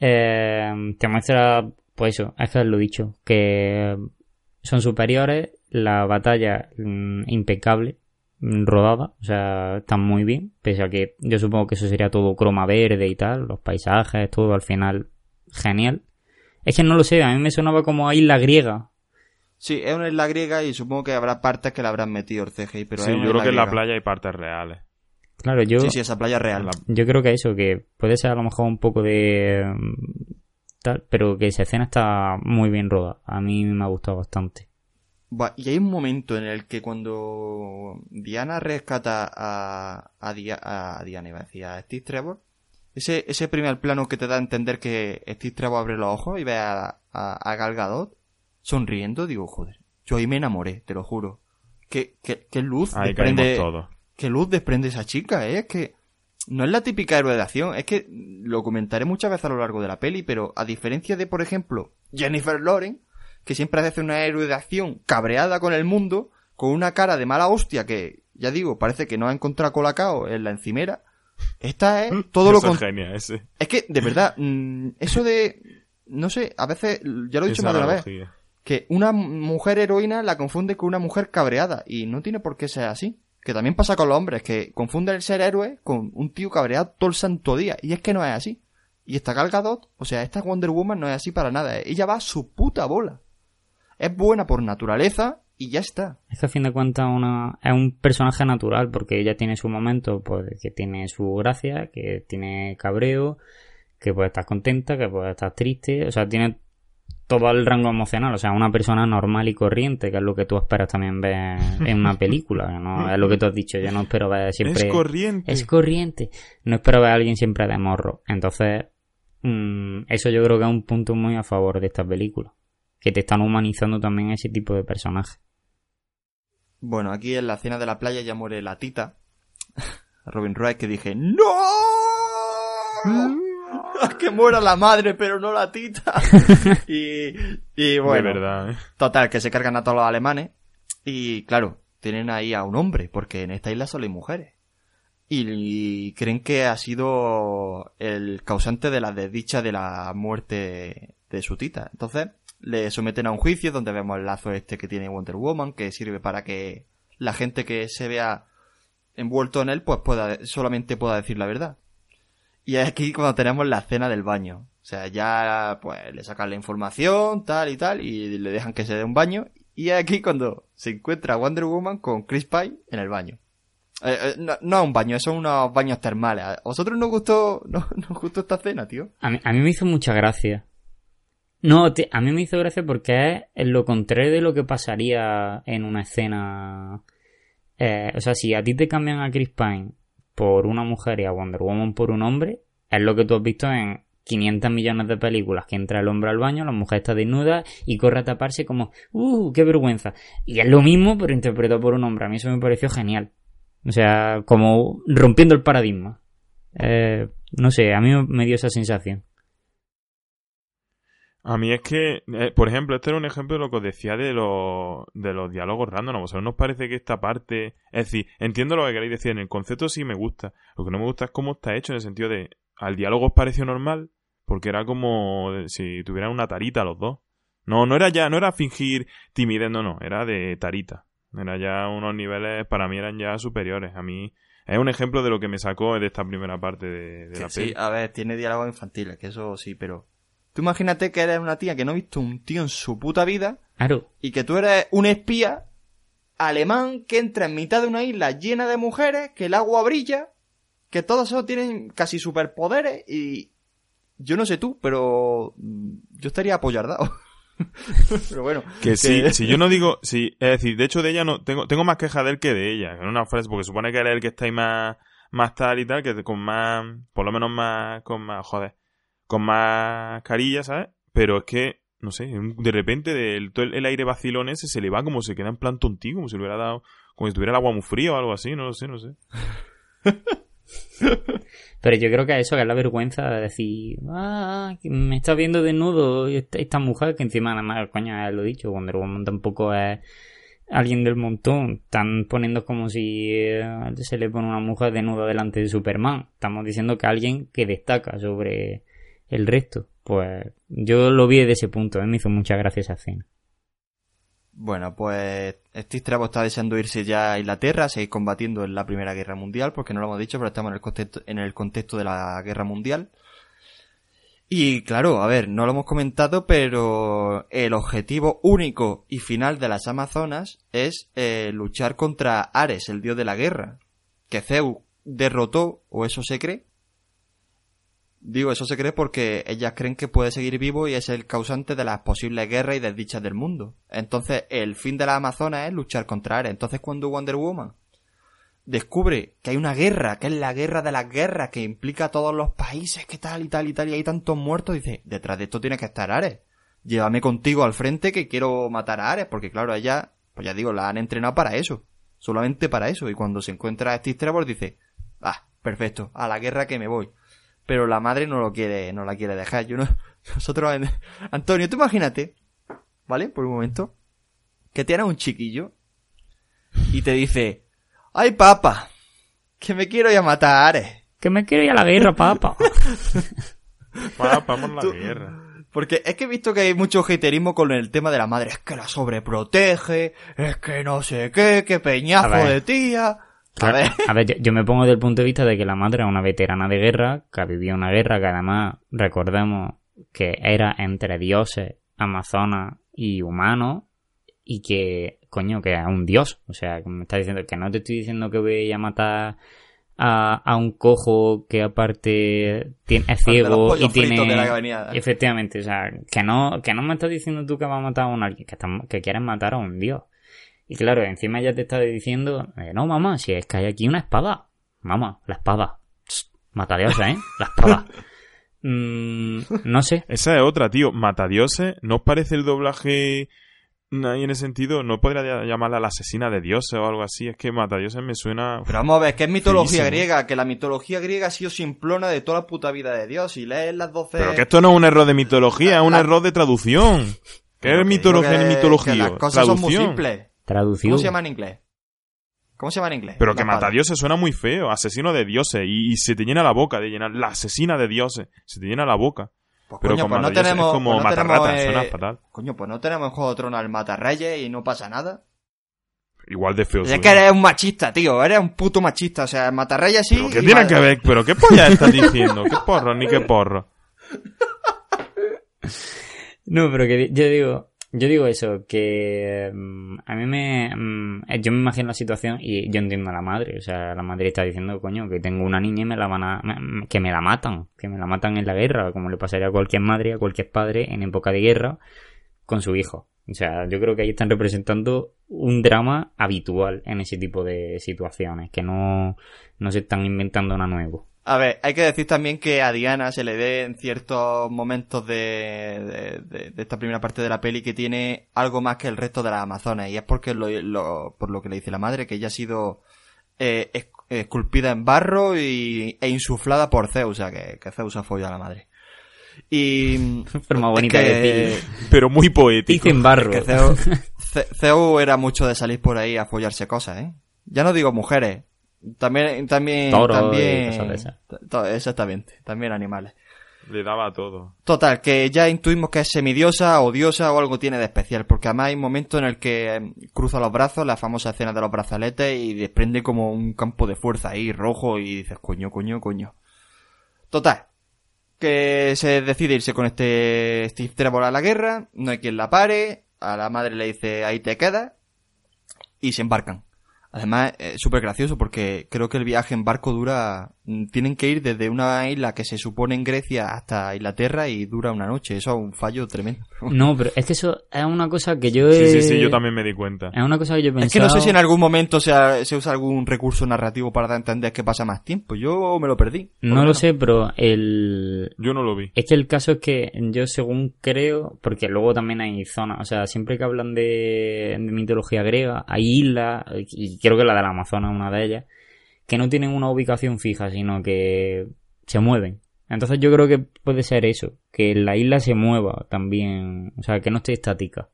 Eh, te muestra, pues eso, es lo dicho, que son superiores, la batalla mm, impecable, mm, rodada, o sea, están muy bien, pese a que yo supongo que eso sería todo croma verde y tal, los paisajes, todo al final genial. Es que no lo sé, a mí me sonaba como a isla griega. Sí, es una isla griega y supongo que habrá partes que le habrán metido el CGI, pero sí, es una yo creo que en la playa hay partes reales. Claro, yo, Sí, sí, esa playa es real. Yo creo que eso, que puede ser a lo mejor un poco de... mm, tal, pero que esa escena está muy bien rodada. A mí me ha gustado bastante. Y hay un momento en el que cuando Diana rescata a, a, Dia- a Diana, iba a decir, a Steve Trevor, ese, ese primer plano que te da a entender que Steve Trevor abre los ojos y ve a, a, a Gal Gadot sonriendo, digo, joder, yo ahí me enamoré, te lo juro. ¿Qué, qué, qué luz Ahí desprende, qué luz desprende esa chica, ¿eh? Es que no es la típica héroe de acción, es que lo comentaré muchas veces a lo largo de la peli, pero a diferencia de, por ejemplo, Jennifer Lawrence, que siempre hace una héroe de acción cabreada con el mundo, con una cara de mala hostia que, ya digo, parece que no ha encontrado colacao en la encimera. Esta es todo lo contrario. Es que, de verdad, mm, eso de, no sé, a veces, ya lo he dicho más de una vez. Que una mujer heroína la confunde con una mujer cabreada y no tiene por qué ser así. Que también pasa con los hombres, que confunden el ser héroe con un tío cabreado todo el santo día. Y es que no es así. Y esta Gal Gadot, o sea, esta Wonder Woman no es así para nada. Ella va a su puta bola. Es buena por naturaleza y ya está. Es que a fin de cuentas una, es un personaje natural porque ella tiene su momento, pues que tiene su gracia, que tiene cabreo, que puede estar contenta, que puede estar triste, o sea, tiene todo el rango emocional, o sea, una persona normal y corriente, que es lo que tú esperas también ver en una película, ¿no? <laughs> Es lo que tú has dicho, yo no espero ver siempre... Es corriente. Es corriente. No espero ver a alguien siempre de morro. Entonces, mm, eso yo creo que es un punto muy a favor de esta película. Que te están humanizando también ese tipo de personajes. Bueno, aquí en la escena de la playa ya muere la tita. <laughs> Robin Wright que dije, ¡No! <laughs> que muera la madre, pero no la tita. <laughs> y, y bueno, de verdad, ¿eh? total, que se cargan a todos los alemanes. Y claro, tienen ahí a un hombre, porque en esta isla solo hay mujeres. Y, creen que ha sido el causante de la desdicha de la muerte de su tita. Entonces, le someten a un juicio donde vemos el lazo este que tiene Wonder Woman, que sirve para que la gente que se vea envuelto en él, pues pueda, solamente pueda decir la verdad. Y aquí cuando tenemos la escena del baño. O sea, ya pues le sacan la información, tal y tal, y le dejan que se dé un baño. Y aquí cuando se encuentra Wonder Woman con Chris Pine en el baño. Eh, eh, no, no un baño, son unos baños termales. ¿A vosotros nos gustó, <laughs> no, nos gustó esta escena, tío? A mí, a mí me hizo mucha gracia. No, a mí me hizo gracia porque es lo contrario de lo que pasaría en una escena. eh, o sea, si a ti te cambian a Chris Pine por una mujer y a Wonder Woman por un hombre, es lo que tú has visto en 500 millones de películas, que entra el hombre al baño, la mujer está desnuda y corre a taparse como, ¡uh, qué vergüenza! Y es lo mismo, pero interpretado por un hombre. A mí eso me pareció genial. O sea, como rompiendo el paradigma. Eh, no sé, a mí me dio esa sensación. A mí es que, eh, por ejemplo, este era un ejemplo de lo que os decía de, los de los diálogos random. ¿A vosotros nos parece que esta parte... Es decir, entiendo lo que queréis decir, en el concepto sí me gusta. Lo que no me gusta es cómo está hecho, en el sentido de... Al diálogo os pareció normal, porque era como si tuvieran una tarita los dos. No, no era ya, no era fingir timidez, no, no, era de tarita. Era ya unos niveles, para mí eran ya superiores. A mí es un ejemplo de lo que me sacó de esta primera parte de, la sí, peli. a ver, tiene diálogos infantiles, que eso sí, pero... Tú imagínate que eres una tía que no ha visto un tío en su puta vida Claro, y que tú eres un espía alemán que entra en mitad de una isla llena de mujeres, que el agua brilla, que todos esos tienen casi superpoderes y yo no sé tú, pero mm, yo estaría apoyardado. <laughs> pero bueno, Que sí, si yo no digo, sí, es decir, de hecho de ella no, tengo, tengo más queja de él que de ella, en una frase, porque supone que él es el que está ahí más, más tal y tal, que con más, por lo menos más, con más, joder, con más carilla, ¿sabes? Pero es que, no sé, de repente todo el, aire vacilón ese se le va como se queda en plan tontico, como si le hubiera dado, como si tuviera el agua muy fría o algo así, no lo sé, no sé. Pero yo creo que eso, que es la vergüenza de decir, ah, me está viendo desnudo esta, esta mujer, que encima, además, coño, ya lo he dicho, Wonder Woman tampoco es alguien del montón. Están poniendo como si eh, se le pone una mujer desnuda delante de Superman. Estamos diciendo que alguien que destaca sobre el resto. Pues yo lo vi desde ese punto, eh, me hizo mucha gracia esa escena. Bueno, pues Steve Trevor está deseando irse ya a Inglaterra, seguir combatiendo en la Primera Guerra Mundial, porque no lo hemos dicho, pero estamos en el contexto, en el contexto de la Guerra Mundial. Y claro, a ver, no lo hemos comentado, pero el objetivo único y final de las Amazonas es eh, luchar contra Ares, el dios de la guerra, que Zeus derrotó, o eso se cree. Digo, eso se cree porque ellas creen que puede seguir vivo y es el causante de las posibles guerras y desdichas del mundo. Entonces, el fin de la Amazonas es luchar contra Ares. Entonces, cuando Wonder Woman descubre que hay una guerra, que es la guerra de las guerras, que implica a todos los países, que tal y tal y tal, y hay tantos muertos, dice, detrás de esto tiene que estar Ares. Llévame contigo al frente que quiero matar a Ares, porque claro, ella, pues ya digo, la han entrenado para eso. Solamente para eso. Y cuando se encuentra a Steve dice, ah, perfecto, a la guerra que me voy. Pero la madre no lo quiere, no la quiere dejar. Yo no, <laughs> nosotros, Antonio, tú imagínate, ¿vale? Por un momento, que tienes un chiquillo y te dice, ay papa, que me quiero ir a matar Ares. Que me quiero ir a la guerra, papá. <laughs> Pa- Vamos la Tú- guerra. Porque es que he visto que hay mucho haterismo con el tema de la madre. Es que la sobreprotege, es que no sé qué, qué peñazo de tía. A ver. <laughs> A ver, yo, yo me pongo del punto de vista de que la madre es una veterana de guerra, que ha vivido una guerra que además, recordemos, que era entre dioses, amazonas y humanos, y que, coño, que es un dios. O sea, que me está diciendo que no te estoy diciendo que voy a matar a, a un cojo que aparte tiene, es ciego y tiene... fritos de la avenida. Efectivamente, o sea, que no, que no me estás diciendo tú que vas a matar a un alguien, que, estás- que quieres matar a un dios. Y claro, encima ya te está diciendo, eh, no mamá, si es que hay aquí una espada. Mamá, la espada. Tss, Mata diosa, ¿eh? La espada. <laughs> Mm, no sé. Esa es otra, tío. Matadioses, ¿no os parece el doblaje ahí en ese sentido? ¿No podría llamarla la asesina de dioses o algo así? Es que Matadioses me suena... Pero vamos a ver, que es mitología Feísimo. griega, que la mitología griega ha sido simplona de toda la puta vida de Dios. Y lees las 12... Pero que esto no es un error de mitología, es un La- error de traducción. ¿Qué Pero es que mitología que- mitología? que las cosas son muy Traducción. simples. Traducido. ¿Cómo se llama en inglés? ¿Cómo se llama en inglés? Pero La que espada. matadioses suena muy feo, asesino de dioses, y, y se te llena la boca de llenar, la asesina de dioses, se te llena la boca. Pues, Pero coño, con pues no tenemos, es como pues no matarratas, tenemos, suena eh, fatal. Coño, pues no tenemos en Juego de Tronos al Matarreyes y no pasa nada. Igual de feo. es que eres un machista, tío. Eres un puto machista. O sea, el Matarreyes sí. ¿Pero qué y tiene que ver? ¿Pero qué polla estás diciendo? ¿Qué porro ni qué porro? <laughs> No, pero que yo digo, yo digo eso, que mm, a mí me, mm, yo me imagino la situación y yo entiendo a la madre, o sea, la madre está diciendo, coño, que tengo una niña y me la van a, me- que me la matan, que me la matan en la guerra, como le pasaría a cualquier madre, a cualquier padre en época de guerra con su hijo. O sea, yo creo que ahí están representando un drama habitual en ese tipo de situaciones, que no, no se están inventando nada nuevo. A ver, hay que decir también que a Diana se le ve en ciertos momentos de, de, de- de esta primera parte de la peli que tiene algo más que el resto de las Amazonas. Y es porque lo, lo- por lo que le dice la madre, que ella ha sido eh, es- esculpida en barro y, e insuflada por Zeus, o sea, que, que Zeus ha follado a la madre. Y... Forma es bonita que- de decir. Pero muy poético. Dicen barro. que Zeus, <laughs> Zeus era mucho de salir por ahí a follarse cosas, ¿eh? Ya no digo mujeres. También, también, también, exactamente, también animales. Le daba todo. Total, que ya intuimos que es semidiosa o diosa o algo tiene de especial, porque además hay un momento en el que eh, cruza los brazos, la famosa escena de los brazaletes, y desprende como un campo de fuerza ahí, rojo, y dices, coño, coño, coño. Total, que se decide irse con este Steve Trevor a la guerra, no hay quien la pare, a la madre le dice, ahí te quedas, y se embarcan. Además, es súper gracioso porque creo que el viaje en barco dura... mm, Tienen que ir desde una isla que se supone en Grecia hasta Inglaterra y dura una noche. Eso es un fallo tremendo. <laughs> No, pero es que eso es una cosa que yo Sí, he... sí, sí, yo también me di cuenta. Es una cosa que yo he pensado... Es que no sé si en algún momento se, ha- se usa algún recurso narrativo para entender que pasa más tiempo. Yo me lo perdí. No lo menos. sé, pero el... Yo no lo vi. Es que el caso es que yo según creo, porque luego también hay zonas, o sea, siempre que hablan de, de mitología griega, hay islas, y creo que la del Amazonas es una de ellas, que no tienen una ubicación fija, sino que se mueven. Entonces yo creo que puede ser eso, que la isla se mueva también, o sea, que no esté estática.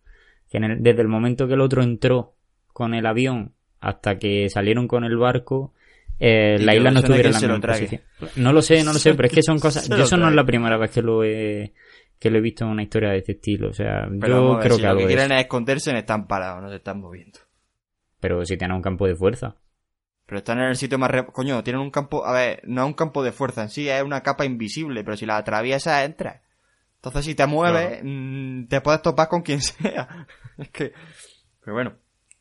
Que en el- desde el momento que el otro entró con el avión hasta que salieron con el barco, eh, la isla no estuviera en la misma posición. No lo sé, no lo sé, pero es que son <laughs> cosas. Yo eso no es la primera vez que lo he que lo he visto en una historia de este estilo. O sea, Pero yo ver, creo si que lo que quieren es esconderse, están parados, no se están moviendo. Pero si tiene un campo de fuerza. Pero están en el sitio más... re- Coño, tienen un campo... A ver, no es un campo de fuerza en sí, es una capa invisible, pero si la atraviesas, entras. Entonces, si te mueves, mm, te puedes topar con quien <laughs> sea. es que... Pero bueno,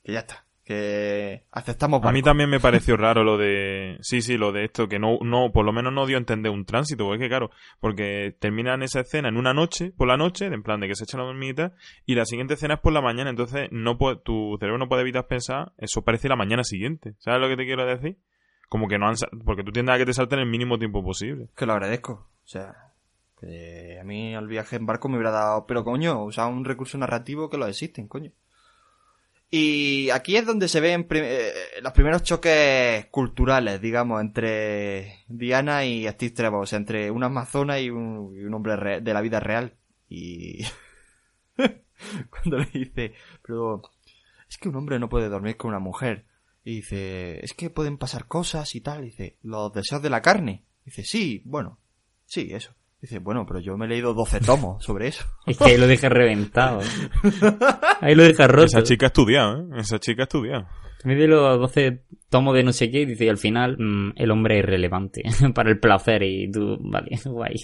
que ya está. Que aceptamos A mí barco. también me <laughs> pareció raro lo de... Sí, sí, lo de esto, que no, no, por lo menos no dio a entender un tránsito, porque es que claro, porque terminan esa escena en una noche, por la noche, en plan de que se echan a dormir y la siguiente escena es por la mañana, entonces no puede- tu cerebro no puede evitar pensar, eso parece la mañana siguiente, ¿sabes lo que te quiero decir? Como que no han... Porque tú tienes a que te salten el mínimo tiempo posible. Que lo agradezco. O sea, que a mí el viaje en barco me hubiera dado... Pero coño, usar un recurso narrativo que lo existen, coño. Y aquí es donde se ven eh, los primeros choques culturales, digamos, entre Diana y Steve Trevor, o sea, entre una amazona y un, hombre re- de la vida real. Y <laughs> cuando le dice, pero es que un hombre no puede dormir con una mujer. Y dice, es que pueden pasar cosas y tal. Dice, los deseos de la carne. Dice, sí, bueno, sí, eso. Dice, bueno, pero yo me he leído 12 tomos sobre eso. <laughs> Es que ahí lo deja reventado. Ahí lo deja roto. Esa chica ha estudiado, ¿eh? Esa chica ha estudiado. Me dio los 12 tomos de no sé qué y dice, y al final, mm, el hombre es relevante <laughs> para el placer y tú, vale, <laughs> guay.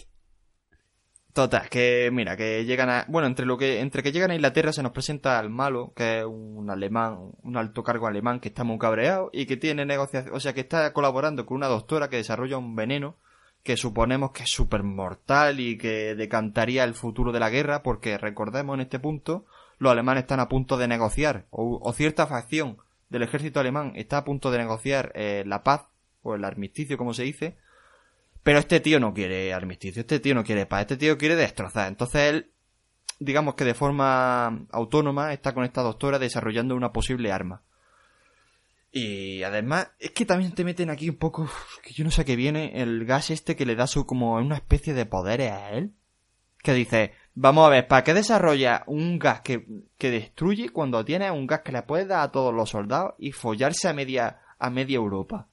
Total, que mira, que llegan a... Bueno, entre lo que entre que llegan a Inglaterra se nos presenta al malo, que es un alemán, un alto cargo alemán que está muy cabreado y que tiene negociación, o sea, que está colaborando con una doctora que desarrolla un veneno que suponemos que es súper mortal y que decantaría el futuro de la guerra, porque recordemos en este punto, los alemanes están a punto de negociar, o, o cierta facción del ejército alemán está a punto de negociar eh, la paz, o el armisticio, como se dice, pero este tío no quiere armisticio, este tío no quiere paz, este tío quiere destrozar. Entonces él, digamos que de forma autónoma, está con esta doctora desarrollando una posible arma. Y además, es que también te meten aquí un poco, que yo no sé qué viene, el gas este que le da su como una especie de poderes a él. Que dice, vamos a ver, ¿para qué desarrolla un gas que, que destruye cuando tiene un gas que le puede dar a todos los soldados y follarse a media, a media Europa?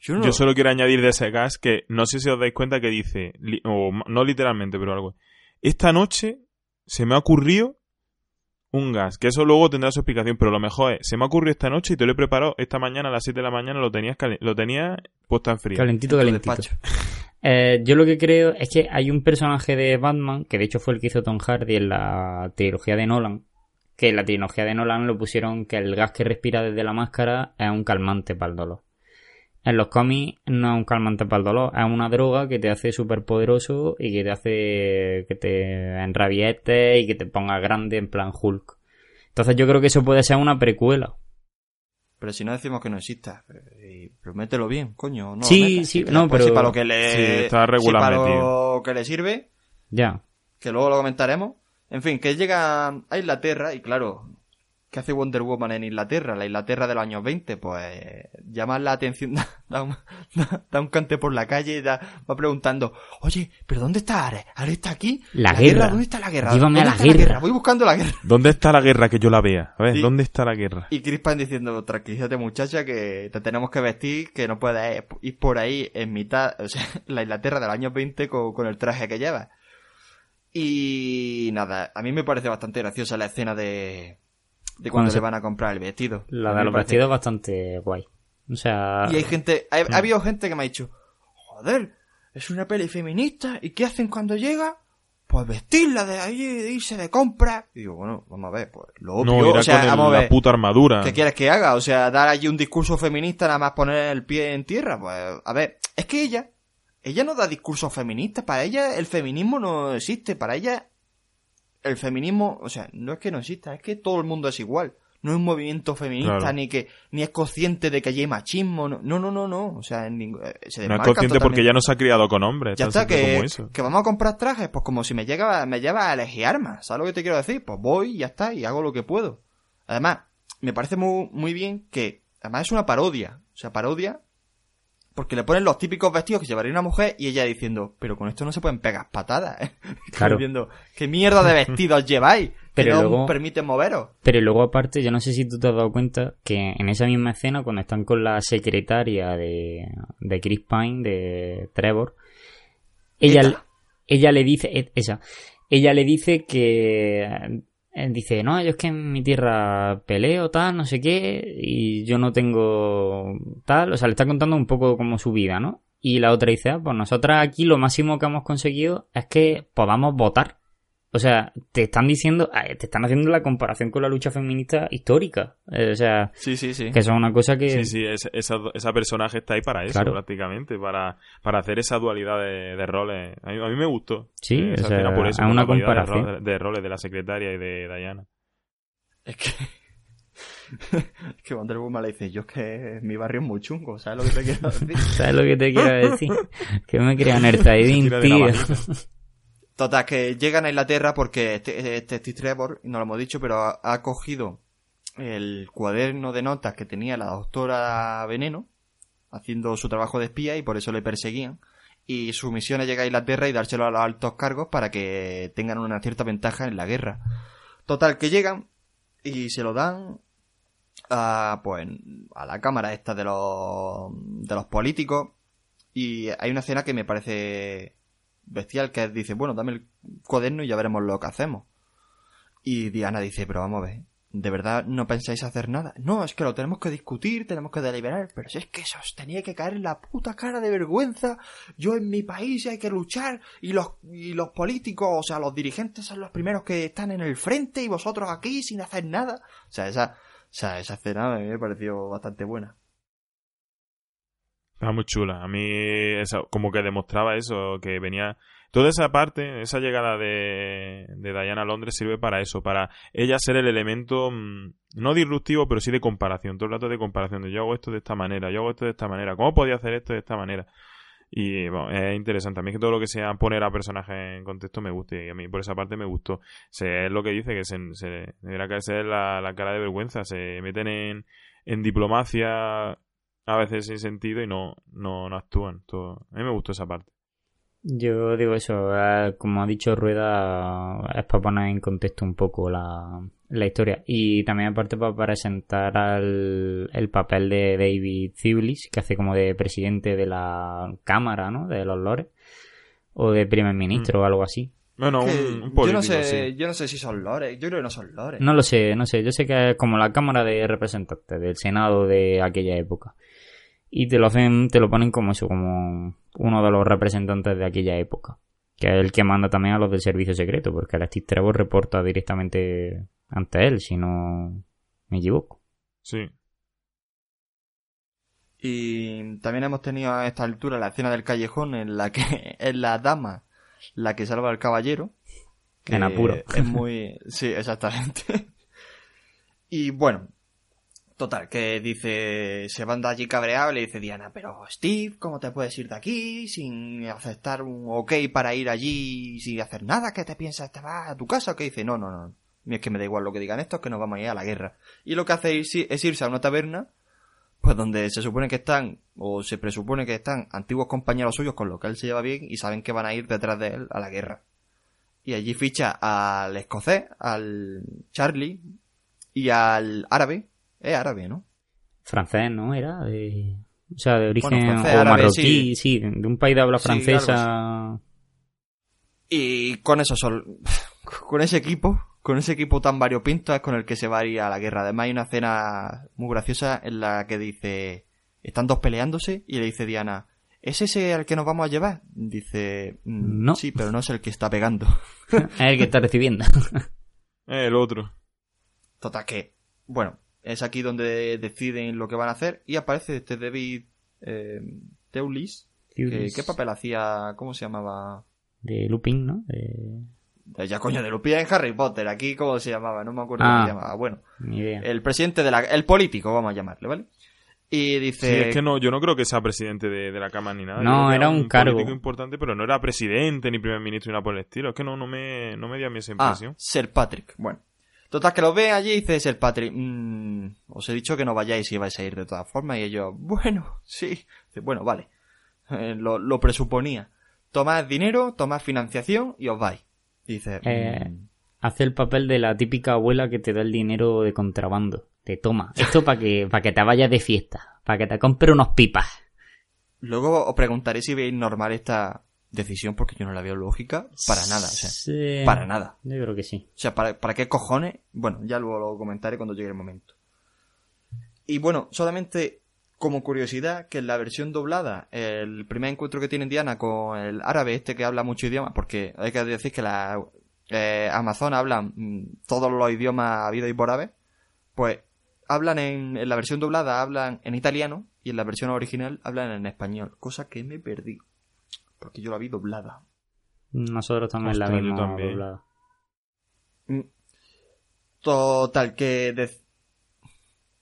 Yo no- Yo solo quiero añadir de ese gas que no sé si os dais cuenta que dice, o no literalmente, pero algo. Esta noche se me ha ocurrido un gas, que eso luego tendrá su explicación, pero lo mejor es, se me ha ocurrido esta noche y te lo he preparado esta mañana a las 7 de la mañana, lo tenías, lo tenías puesto en frío. Calentito, calentito. despacho. <laughs> Eh, yo lo que creo es que hay un personaje de Batman, que de hecho fue el que hizo Tom Hardy en la trilogía de Nolan, que en la trilogía de Nolan lo pusieron que el gas que respira desde la máscara es un calmante para el dolor. En los cómics no es un calmante para el dolor, es una droga que te hace súper poderoso y que te hace que te enrabietes y que te ponga grande en plan Hulk. Entonces yo creo que eso puede ser una precuela. Pero si no decimos que no exista, eh, pero mételo bien, coño. No Sí, metas. sí, no, pero- Si para lo que le, Sí, está si para metido. lo que le sirve, Ya. que luego lo comentaremos. En fin, que llega a Inglaterra y claro, ¿qué hace Wonder Woman en Inglaterra? La Inglaterra de los años 20, pues llama la atención, <laughs> da, da un, da- da un cante por la calle y da- va preguntando, oye, ¿pero dónde está Ares? ¿Ares está aquí? La guerra. ¿Dónde está la guerra? Llévame a ¿Dónde la está guerra. Voy buscando la guerra. ¿Dónde está la guerra que yo la vea? A ver, Sí. ¿dónde está la guerra? Y Chris Pine diciendo, tranquilízate muchacha, que te tenemos que vestir, que no puedes ir por ahí en mitad, <laughs> o sea, la Inglaterra del año 20 con, con el traje que llevas. Y nada, a mí me parece bastante graciosa la escena de, de cuando se van a comprar el vestido. La de los parece- vestidos es bastante guay. O sea... Y hay gente, ha, Mm. ha habido gente que me ha dicho, joder, es una peli feminista, ¿y qué hacen cuando llega? Pues vestirla de ahí, de irse de compra. Y digo, bueno, vamos a ver, pues lo obvio, no, irá o sea, con el- vamos a la ver. puta armadura. ¿Qué quieres que haga? O sea, dar allí un discurso feminista nada más poner el pie en tierra. Pues, a ver, es que ella, ella no da discursos feministas. Para ella el feminismo no existe. Para ella el feminismo, o sea, no es que no exista, es que todo el mundo es igual. No es un movimiento feminista Claro. ni que ni es consciente de que allí hay machismo. No, no, no, no. O sea, en ningún- eh, se No es consciente porque ya no se ha criado con hombres. Ya está, que, que vamos a comprar trajes, pues como si me llega, me lleva a elegir armas, ¿sabes lo que te quiero decir? Pues voy y ya está, y hago lo que puedo. Además, me parece muy, muy bien que, además es una parodia, o sea, parodia, porque le ponen los típicos vestidos que llevaría una mujer y ella diciendo, pero con esto no se pueden pegar patadas, ¿eh? <laughs> Claro. Diciendo, ¿qué mierda de vestidos lleváis? <laughs> Pero que no luego- permiten moveros. Pero luego aparte, yo no sé si tú te has dado cuenta que en esa misma escena, cuando están con la secretaria de, de Chris Pine, de Trevor, ella, ella le dice, e- esa, ella le dice que, dice, no, yo es que en mi tierra peleo, tal, no sé qué, y yo no tengo tal, o sea, le está contando un poco como su vida, ¿no? Y la otra dice, ah, pues nosotras aquí lo máximo que hemos conseguido es que podamos votar. O sea, te están diciendo, te están haciendo la comparación con la lucha feminista histórica. Eh, o sea, Sí, sí, sí. que eso es una cosa que... Sí, sí, es- esa, esa personaje está ahí para eso, Claro. prácticamente, para, para hacer esa dualidad de, de roles. A mí, a mí me gustó. Sí, eh, esa o sea, escena por eso, una de comparación. ro- De, roles de la secretaria y de Diana. Es que. <laughs> es que Wonder Woman le dice: Yo es que mi barrio es muy chungo, ¿sabes lo que te quiero <laughs> decir? ¿Sabes lo que te quiero <laughs> decir? que me crean el Zaidin, de tío. Total, que llegan a Inglaterra porque este, este Steve Trevor, no lo hemos dicho, pero ha, ha cogido el cuaderno de notas que tenía la doctora Veneno, haciendo su trabajo de espía y por eso le perseguían. Y su misión es llegar a Inglaterra y dárselo a los altos cargos para que tengan una cierta ventaja en la guerra. Total, que llegan y se lo dan a, pues, a la cámara esta de los, de los políticos. Y hay una escena que me parece bestial que dice, bueno, dame el cuaderno y ya veremos lo que hacemos. Y Diana dice, pero vamos a ver, ¿de verdad no pensáis hacer nada? No, es que lo tenemos que discutir, tenemos que deliberar, pero si es que eso os tenía que caer en la puta cara de vergüenza, yo en mi país hay que luchar y los, y los políticos, o sea, los dirigentes son los primeros que están en el frente y vosotros aquí sin hacer nada. O sea, esa, o sea, esa escena me pareció bastante buena. Era muy chula. A mí, eso, como que demostraba eso, que venía. Toda esa parte, esa llegada de, de Diana a Londres sirve para eso, para ella ser el elemento, mm, no disruptivo, pero sí de comparación. Todo el rato de comparación, de yo hago esto de esta manera, yo hago esto de esta manera, ¿cómo podía hacer esto de esta manera? Y bueno, es interesante. A mí que todo lo que sea poner a personajes en contexto me gusta y a mí por esa parte me gustó. Se, es lo que dice, que se, se deberá caerse la, la cara de vergüenza. Se meten en, en diplomacia a veces sin sentido y no, no, no actúan. Todo. A mí me gustó esa parte. Yo digo eso, eh, como ha dicho Rueda, es para poner en contexto un poco la, la historia. Y también aparte para presentar al, el papel de David Ziblis, que hace como de presidente de la Cámara, ¿no? De los Lores. O de primer ministro o algo así. Bueno, un, un político, yo no sé, sí. yo no sé si son lores, yo creo que no son lores. No lo sé, no sé. Yo sé que es como la Cámara de Representantes del Senado de aquella época. Y te lo hacen, te lo ponen como eso, como uno de los representantes de aquella época. Que es el que manda también a los del servicio secreto, porque el Steve Trevor reporta directamente ante él, si no me equivoco. Sí. Y también hemos tenido a esta altura la escena del callejón en la que <laughs> es la dama la que salva al caballero. que En apuro. Es muy... Sí, exactamente. <laughs> Y bueno, total, que dice, se van de allí cabreado y le dice Diana, pero Steve, ¿cómo te puedes ir de aquí sin aceptar un ok para ir allí sin hacer nada? ¿Qué te piensas? ¿Te vas a tu casa? Que dice, no, no, no. Es que me da igual lo que digan estos, que nos vamos a ir a la guerra. Y lo que hace es, es irse a una taberna pues donde se supone que están, o se presupone que están antiguos compañeros suyos con los que él se lleva bien y saben que van a ir detrás de él a la guerra. Y allí ficha al escocés, al Charlie y al árabe. Es árabe, ¿no? Francés, ¿no? Era de... O sea, de origen Bueno, francés, o árabe, marroquí, sí. de un país de habla Sí, francesa. Y con eso sol- <laughs> con ese equipo, con ese equipo tan variopinto es con el que se va a ir a la guerra. Además hay una escena muy graciosa en la que dice, están dos peleándose y le dice Diana, ¿es ese al que nos vamos a llevar? Dice, "Mm, No. sí, pero no es el que está pegando. <laughs> es el que está recibiendo. <laughs> El otro. Total que, bueno, es aquí donde deciden lo que van a hacer y aparece este David eh, Teulis. que- ¿Qué papel hacía? ¿Cómo se llamaba? De Lupin, ¿no? De... Eh, Ya coño, de Lupin en Harry Potter. Aquí, ¿cómo se llamaba? No me acuerdo Ah. cómo se llamaba. Bueno, Ni idea. el presidente de la... El político, vamos a llamarle, ¿vale? Y Sí, dice... es que no, yo no creo que sea presidente de, de la Cámara ni nada. No, que era un cargo. político importante, pero no era presidente ni primer ministro ni nada por el estilo. Es que no, no me, no me dio a mí esa Ah, impresión. Sir Patrick. Bueno. Total, que lo ve allí y dice Sir Patrick, "Mm, os he dicho que no vayáis y vais a ir de todas formas. Y ellos, bueno, sí. Bueno, vale. Eh, lo, lo presuponía. Tomad dinero, tomad financiación y os vais. Y dice, Eh, "Mm, Hace el papel de la típica abuela que te da el dinero de contrabando. Te toma. Esto para que, para que te vayas de fiesta. Para que te compre unos pipas. Luego os preguntaré si veis normal esta decisión porque yo no la veo lógica para nada. O sea, Sí. para nada. Yo creo que sí. O sea, ¿para, para qué cojones? Bueno, ya luego lo comentaré cuando llegue el momento. Y bueno, solamente como curiosidad, que en la versión doblada, el primer encuentro que tiene Diana con el árabe este que habla mucho idioma, porque hay que decir que la eh, Amazon hablan mm, todos los idiomas habidos y por haber, pues hablan en, en la versión doblada, hablan en italiano, y en la versión original hablan en español, cosa que me perdí, porque yo la vi doblada. Nosotros también la vimos también. doblada. Mm. Total, que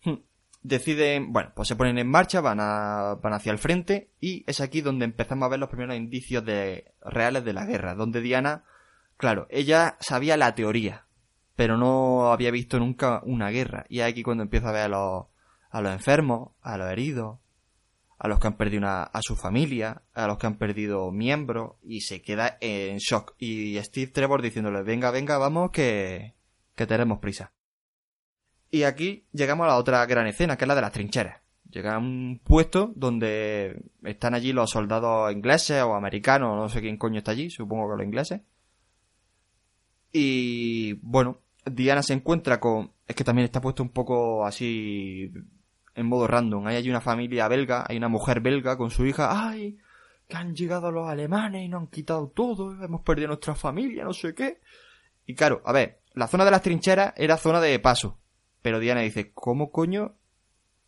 Hmm. deciden, bueno, pues se ponen en marcha, van, a, van hacia el frente y es aquí donde empezamos a ver los primeros indicios de, reales de la guerra, donde Diana, claro, ella sabía la teoría, pero no había visto nunca una guerra y es aquí cuando empieza a ver a los, a los enfermos, a los heridos, a los que han perdido una, a su familia, a los que han perdido miembros y se queda en shock. Y Steve Trevor diciéndole, venga, venga, vamos, que, que tenemos prisa. Y aquí llegamos a la otra gran escena, que es la de las trincheras. Llega a un puesto donde están allí los soldados ingleses o americanos, no sé quién coño está allí, supongo que los ingleses. Y bueno, Diana se encuentra con es que también está puesto un poco así en modo random. Ahí hay una familia belga, hay una mujer belga con su hija. ¡Ay! Que han llegado los alemanes y nos han quitado todo, hemos perdido nuestra familia, no sé qué. Y claro, a ver, la zona de las trincheras era zona de paso. Pero Diana dice, ¿cómo coño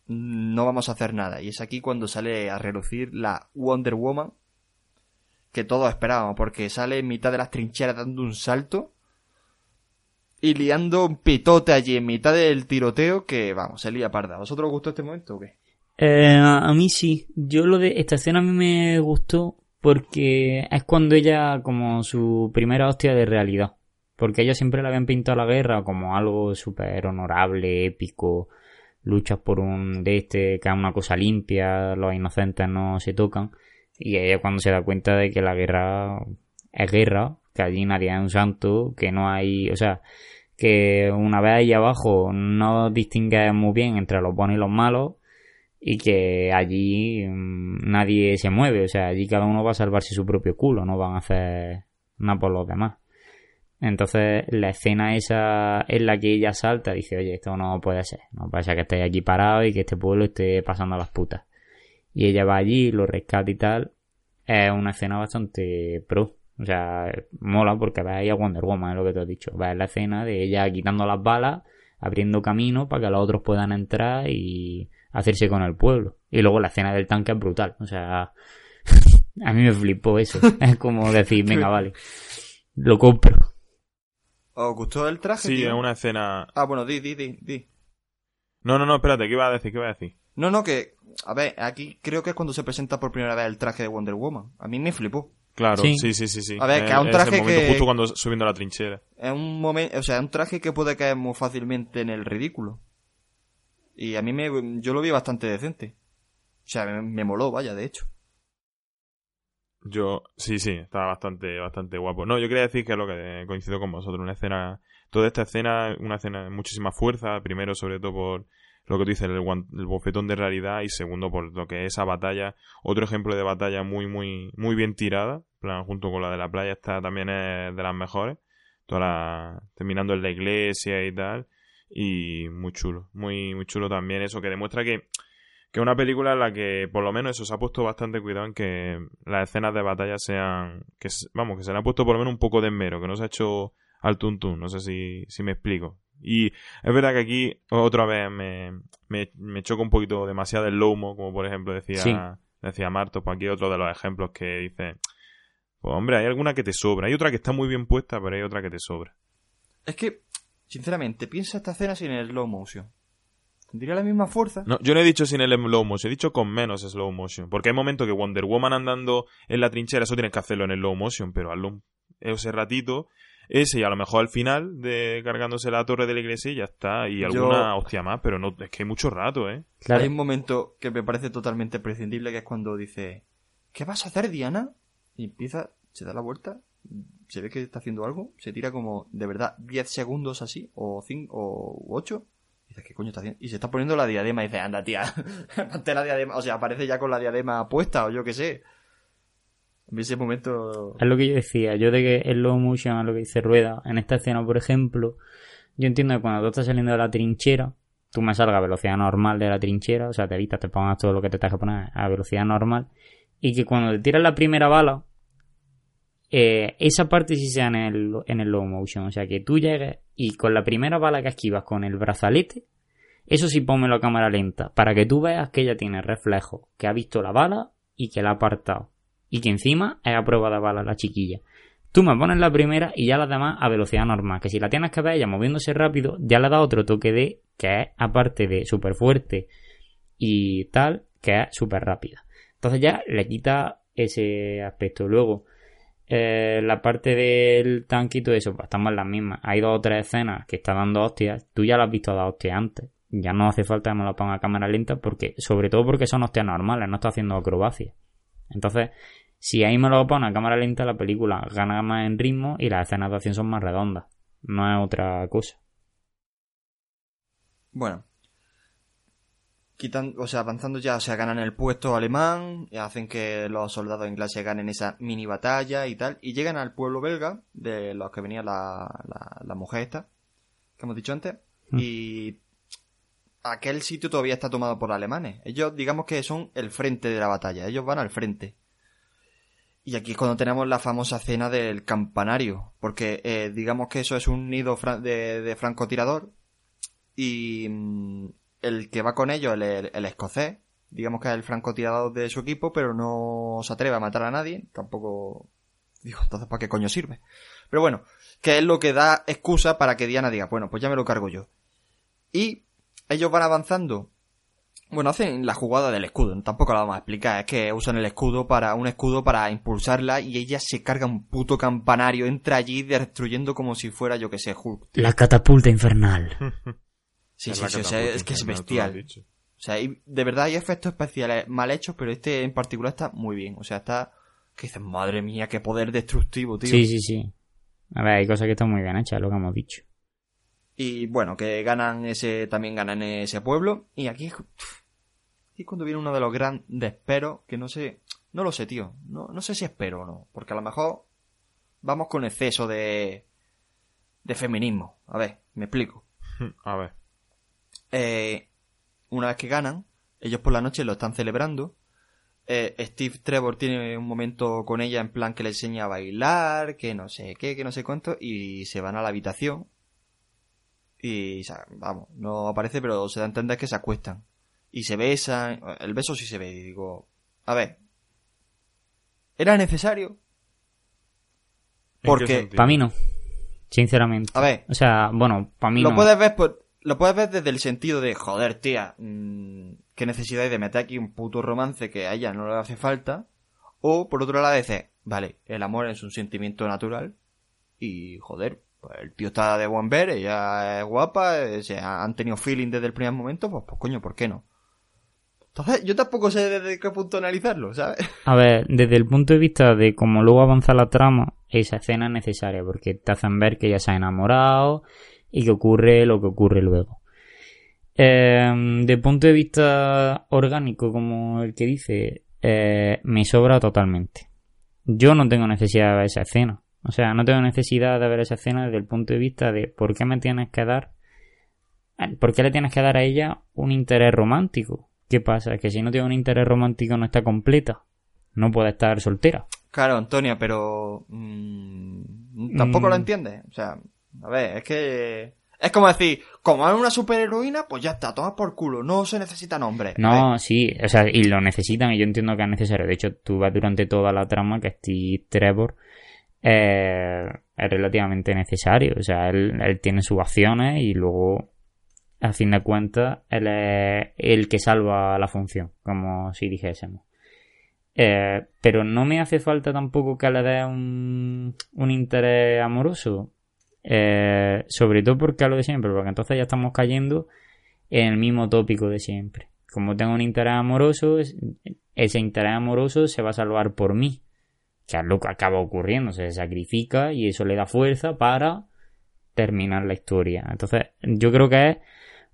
no vamos a hacer nada? Y es aquí cuando sale a relucir la Wonder Woman que todos esperábamos, porque sale en mitad de las trincheras dando un salto y liando un pitote allí en mitad del tiroteo que, vamos, se lía parda. ¿A vosotros os gustó este momento o qué? Eh, a mí sí. Yo lo de esta escena a mí me gustó porque es cuando ella como su primera hostia de realidad. Porque ellos siempre le habían pintado la guerra como algo súper honorable, épico, luchas por un de este, que es una cosa limpia, los inocentes no se tocan. Y ella cuando se da cuenta de que la guerra es guerra, que allí nadie es un santo, que no hay, o sea, que una vez ahí abajo no distingue muy bien entre los buenos y los malos, y que allí mm, nadie se mueve, o sea, allí cada uno va a salvarse su propio culo, no van a hacer nada por los demás. Entonces, la escena esa en la que ella salta, dice, oye, esto no puede ser, no puede ser que estéis aquí parados y que este pueblo esté pasando las putas. Y ella va allí, lo rescata y tal. Es una escena bastante pro. O sea, mola porque ves ahí a Wonder Woman, es lo que te he dicho. Ves la escena de ella quitando las balas, abriendo camino para que los otros puedan entrar y hacerse con el pueblo. Y luego la escena del tanque es brutal. O sea, <laughs> a mí me flipó eso. <laughs> Es como decir, venga, vale, lo compro. ¿Os gustó el traje? Sí, es una escena... Ah, bueno, di, di, di, di. No, no, no, espérate, ¿qué iba a decir? ¿Qué iba a decir? No, no, que, a ver, aquí creo que es cuando se presenta por primera vez el traje de Wonder Woman. A mí me flipó. Claro, Sí. sí, sí, sí. sí. A ver, que Es- un es traje el momento que- justo cuando subiendo la trinchera. Es un momento, o sea, es un traje que puede caer muy fácilmente en el ridículo. Y a mí me, yo lo vi bastante decente. O sea, me, me moló, vaya, de hecho. Yo, sí, sí, estaba bastante, bastante guapo. No, yo quería decir que es lo que coincido con vosotros, una escena, toda esta escena, una escena de muchísima fuerza, primero sobre todo por lo que tú dices, el, el bofetón de realidad, y segundo por lo que es esa batalla, otro ejemplo de batalla muy, muy, muy bien tirada, plan, junto con la de la playa, esta también es de las mejores, toda la, terminando en la iglesia y tal, y muy chulo, muy, muy chulo también eso, que demuestra que, que una película en la que por lo menos eso se ha puesto bastante cuidado en que las escenas de batalla sean que vamos que se le ha puesto por lo menos un poco de esmero que no se ha hecho al tuntún. No sé si, si me explico y es verdad que aquí otra vez me, me, me choca un poquito demasiado el lomo como por ejemplo decía Sí. decía Marto pues aquí otro de los ejemplos que dice pues hombre hay alguna que te sobra hay otra que está muy bien puesta pero hay otra que te sobra Es que, sinceramente, piensa esta escena sin el slow motion. ¿Tendría la misma fuerza? No, yo no he dicho sin el slow motion, he dicho con menos slow motion. Porque hay momentos que Wonder Woman andando en la trinchera, eso tienes que hacerlo en el slow motion, pero hazlo ese ratito, ese y a lo mejor al final de cargándose la torre de la iglesia y ya está. Y Yo- alguna hostia más, pero no, es que hay mucho rato, ¿eh? Claro. Hay un momento que me parece totalmente prescindible, que es cuando dice, ¿qué vas a hacer, Diana? Y empieza, se da la vuelta, se ve que está haciendo algo, se tira como, de verdad, 10 segundos así, o 5, o 8. Y dice, ¿qué coño está haciendo? Y se está poniendo la diadema y dice, anda, tía, <laughs> ponte la diadema. O sea, aparece ya con la diadema puesta, o yo qué sé. Mí ese momento... Es lo que yo decía, yo de que el low motion es lo que dice Rueda. En esta escena, por ejemplo, yo entiendo que cuando tú estás saliendo de la trinchera, tú me salgas a velocidad normal de la trinchera, o sea, te evitas, te pongas todo lo que te tengas que poner a velocidad normal, y que cuando te tiras la primera bala, eh, esa parte sí sea en el, en el low motion, o sea, que tú llegues y con la primera bala que esquivas con el brazalete, eso sí pónmelo a cámara lenta, para que tú veas que ella tiene reflejo, que ha visto la bala y que la ha apartado. Y que encima es a prueba de la chiquilla. Tú me pones la primera y ya las demás a velocidad normal. Que si la tienes que ver ella moviéndose rápido, ya le da otro toque de que es, aparte de súper fuerte y tal, que es súper rápida. Entonces ya le quita ese aspecto. Luego, eh, la parte del todo eso, pues estamos en las mismas. Hay dos o tres escenas que está dando hostias. Tú ya las has visto dar hostias antes. Ya no hace falta que me lo ponga a cámara lenta porque, sobre todo porque son hostias normales, no está haciendo acrobacia. Entonces, si ahí me lo pone a cámara lenta, la película gana más en ritmo y las escenas de acción son más redondas. No es otra cosa. Bueno. Quitan, o sea, avanzando ya, o sea, ganan el puesto alemán, y hacen que los soldados ingleses ganen esa mini batalla y tal, y llegan al pueblo belga, de los que venía la, la, la mujer esta, que hemos dicho antes, Y aquel sitio todavía está tomado por alemanes. Ellos, digamos que son el frente de la batalla. Ellos van al frente. Y aquí es cuando tenemos la famosa escena del campanario. Porque eh, digamos que eso es un nido de, francotirador. Y mm, el que va con ellos, el, el escocés, digamos que es el francotirador de su equipo, pero no se atreve a matar a nadie. Tampoco. Digo, entonces, ¿para qué coño sirve? Pero bueno, que es lo que da excusa para que Diana diga, bueno, pues ya me lo cargo yo. Y ellos van avanzando. Bueno, hacen la jugada del escudo, tampoco la vamos a explicar, es que usan el escudo para un escudo para impulsarla y ella se carga un puto campanario, entra allí destruyendo como si fuera yo que sé, Hulk. tío. La catapulta infernal. <laughs> Sí, sí, sí, o sea, es que es bestial. O sea, y de verdad hay efectos especiales mal hechos, pero este en particular está muy bien. O sea, está... Que dices, madre mía, qué poder destructivo, tío. Sí, sí, sí. A ver, hay cosas que están muy bien hechas, lo que hemos dicho. Y bueno, que ganan ese, también ganan ese pueblo. Y aquí es aquí es cuando viene uno de los grandes pero que no sé, no lo sé, tío. No, no sé si espero o no. Porque a lo mejor vamos con exceso de, de feminismo. A ver, me explico. <laughs> A ver. Eh, una vez que ganan, ellos por la noche lo están celebrando. Eh, Steve Trevor tiene un momento con ella en plan que le enseña a bailar, que no sé qué, que no sé cuánto, y se van a la habitación. Y, o sea, vamos, no aparece, pero se da a entender que se acuestan. Y se besan, el beso sí se ve, y digo, a ver, ¿era necesario? ¿En qué Porque-? Para mí no. Sinceramente. A ver, O sea, bueno, para mí lo no. puedes ver por- lo puedes ver desde el sentido de joder tía mm, qué necesidad hay de meter aquí un puto romance que a ella no le hace falta o por otro lado dices vale el amor es un sentimiento natural y joder pues el tío está de buen ver ella es guapa eh, se ha- han tenido feeling desde el primer momento pues, pues coño por qué no entonces yo tampoco sé desde qué punto analizarlo sabes <laughs> A ver, desde el punto de vista de cómo luego avanza la trama, esa escena es necesaria porque te hacen ver que ella se ha enamorado y que ocurre lo que ocurre luego. Eh, el punto de vista orgánico, como el que dice, eh, me sobra totalmente. Yo no tengo necesidad de esa escena. O sea, no tengo necesidad de ver esa escena desde el punto de vista de por qué me tienes que dar. ¿Por qué le tienes que dar a ella un interés romántico? ¿Qué pasa? Que si no tiene un interés romántico no está completa. No puede estar soltera. Claro, Antonia, pero mm, tampoco Mm. lo entiendes. O sea, a ver, es que es como decir, como es una superheroína, pues ya está, toma por culo, no se necesita nombre. A No, sí, o sea, y lo necesitan y yo entiendo que es necesario. De hecho, tú ves durante toda la trama que Steve Trevor eh, es relativamente necesario. O sea, él, él tiene sus acciones y luego, a fin de cuentas, él es el que salva la función, como si dijésemos. Eh, pero no me hace falta tampoco que le dé un, un interés amoroso. Eh, sobre todo porque es lo de siempre, porque entonces ya estamos cayendo en el mismo tópico de siempre. Como tengo un interés amoroso, es- ese interés amoroso se va a salvar por mí. Que acaba ocurriendo, se sacrifica y eso le da fuerza para terminar la historia. Entonces, yo creo que es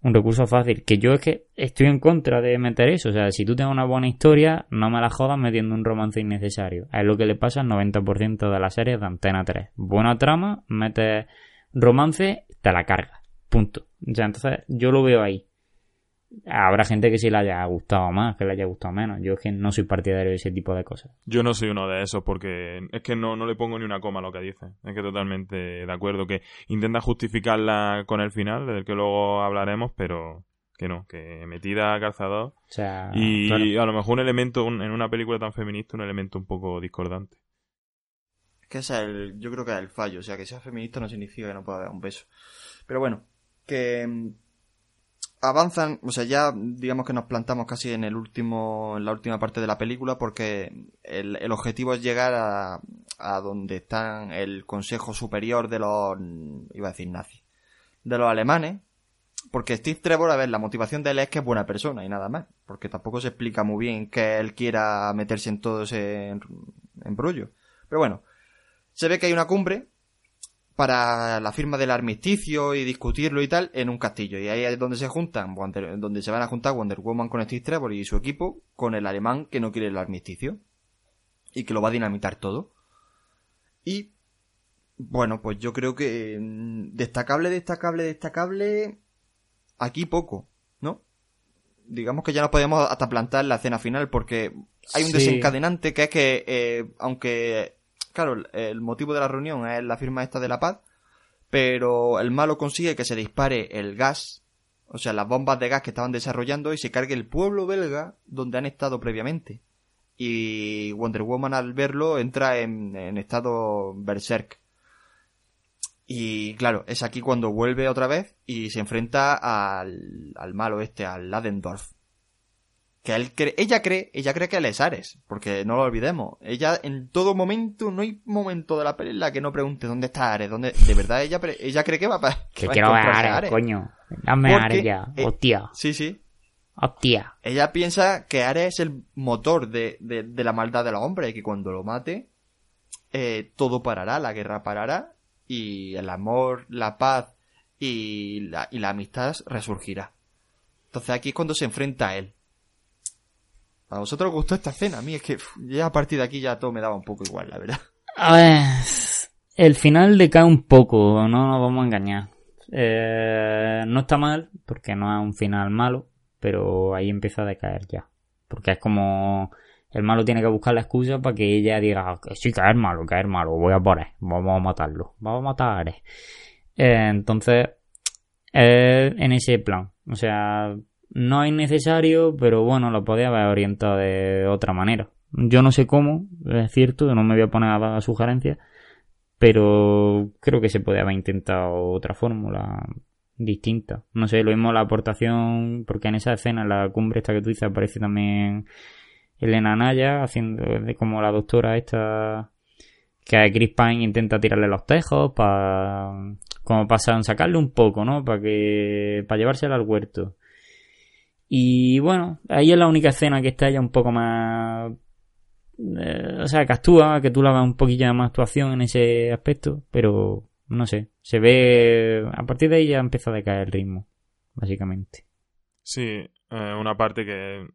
un recurso fácil. Que yo es que estoy en contra de meter eso. O sea, si tú tienes una buena historia, no me la jodas metiendo un romance innecesario. Es lo que le pasa al 90% de las series de Antena 3. Buena trama, metes romance, te la cargas. Punto. O sea, entonces yo lo veo ahí. Habrá gente que sí le haya gustado más, que le haya gustado menos. Yo es que no soy partidario de ese tipo de cosas. Yo no soy uno de esos porque es que no, no le pongo ni una coma a lo que dice. Es que totalmente de acuerdo que intenta justificarla con el final, del que luego hablaremos, pero que no, que metida a calzador. O sea, Y claro. a lo mejor un elemento, un- en una película tan feminista, un elemento un poco discordante. Es que ese es el, yo creo que es el fallo. O sea, que sea feminista no significa que no pueda haber un beso. Pero bueno, que avanzan, o sea, ya digamos que nos plantamos casi en el último, en la última parte de la película porque el, objetivo es llegar a, a donde están el Consejo Superior de los, iba a decir nazis, de los alemanes. Porque Steve Trevor, a ver, la motivación de él es que es buena persona y nada más. Porque tampoco se explica muy bien que él quiera meterse en todo ese embrollo. Pero bueno, se ve que hay una cumbre para la firma del armisticio y discutirlo y tal en un castillo. Y ahí es donde se juntan, donde se van a juntar Wonder Woman con Steve Trevor y su equipo con el alemán que no quiere el armisticio y que lo va a dinamitar todo. Y bueno, pues yo creo que mm, destacable, destacable, destacable. aquí poco, ¿no? Digamos que ya nos podemos hasta plantar la escena final porque hay un Sí. desencadenante que es que, eh, aunque, claro, el motivo de la reunión es la firma esta de la paz, pero el malo consigue que se dispare el gas, o sea, las bombas de gas que estaban desarrollando y se cargue el pueblo belga donde han estado previamente. Y Wonder Woman al verlo entra en, estado berserk. Y claro, es aquí cuando vuelve otra vez y se enfrenta al, al malo este, al Ladendorf. Que él cree, ella cree, ella cree que él es Ares, porque no lo olvidemos. Ella en todo momento, no hay momento de la peli en la que no pregunte dónde está Ares, dónde, de verdad ella, ella cree que va, pa- Que quiero ver Ares, coño. Dame Porque, Ares ya. eh, Hostia. Sí, sí. Hostia. Ella piensa que Ares es el motor de, de, de la maldad de los hombres y que cuando lo mate, eh, todo parará, la guerra parará y el amor, la paz y la, y la amistad resurgirá. Entonces aquí es cuando se enfrenta a él. A vosotros os gustó esta escena, a mí es que ya a partir de aquí ya todo me daba un poco igual, la verdad. A ver, el final decae un poco, no nos vamos a engañar. Eh, no está mal, porque no es un final malo, pero ahí empieza a decaer ya. Porque es como el malo tiene que buscar la excusa para que ella diga que sí, es malo, es malo, voy a por él, vamos a matarlo, vamos a matar. Eh, entonces, en ese plan, o sea, no es necesario, pero bueno, lo podía haber orientado de otra manera. Yo no sé cómo, es cierto, no me voy a poner a dar sugerencias, pero creo que se puede haber intentado otra fórmula distinta. No sé, lo mismo la aportación, porque en esa escena, en la cumbre esta que tú dices, aparece también Elena Naya, haciendo como la doctora esta, que a Chris Pine intenta tirarle los tejos para como para sacarle un poco, ¿no? Para que para llevársela al huerto. Y bueno, ahí es la única escena que está ya un poco más eh, o sea, que actúa, que tú le hagas un poquillo más actuación en ese aspecto, pero no sé, se ve, a partir de ahí ya empieza a decaer el ritmo, básicamente. Sí, eh, una parte que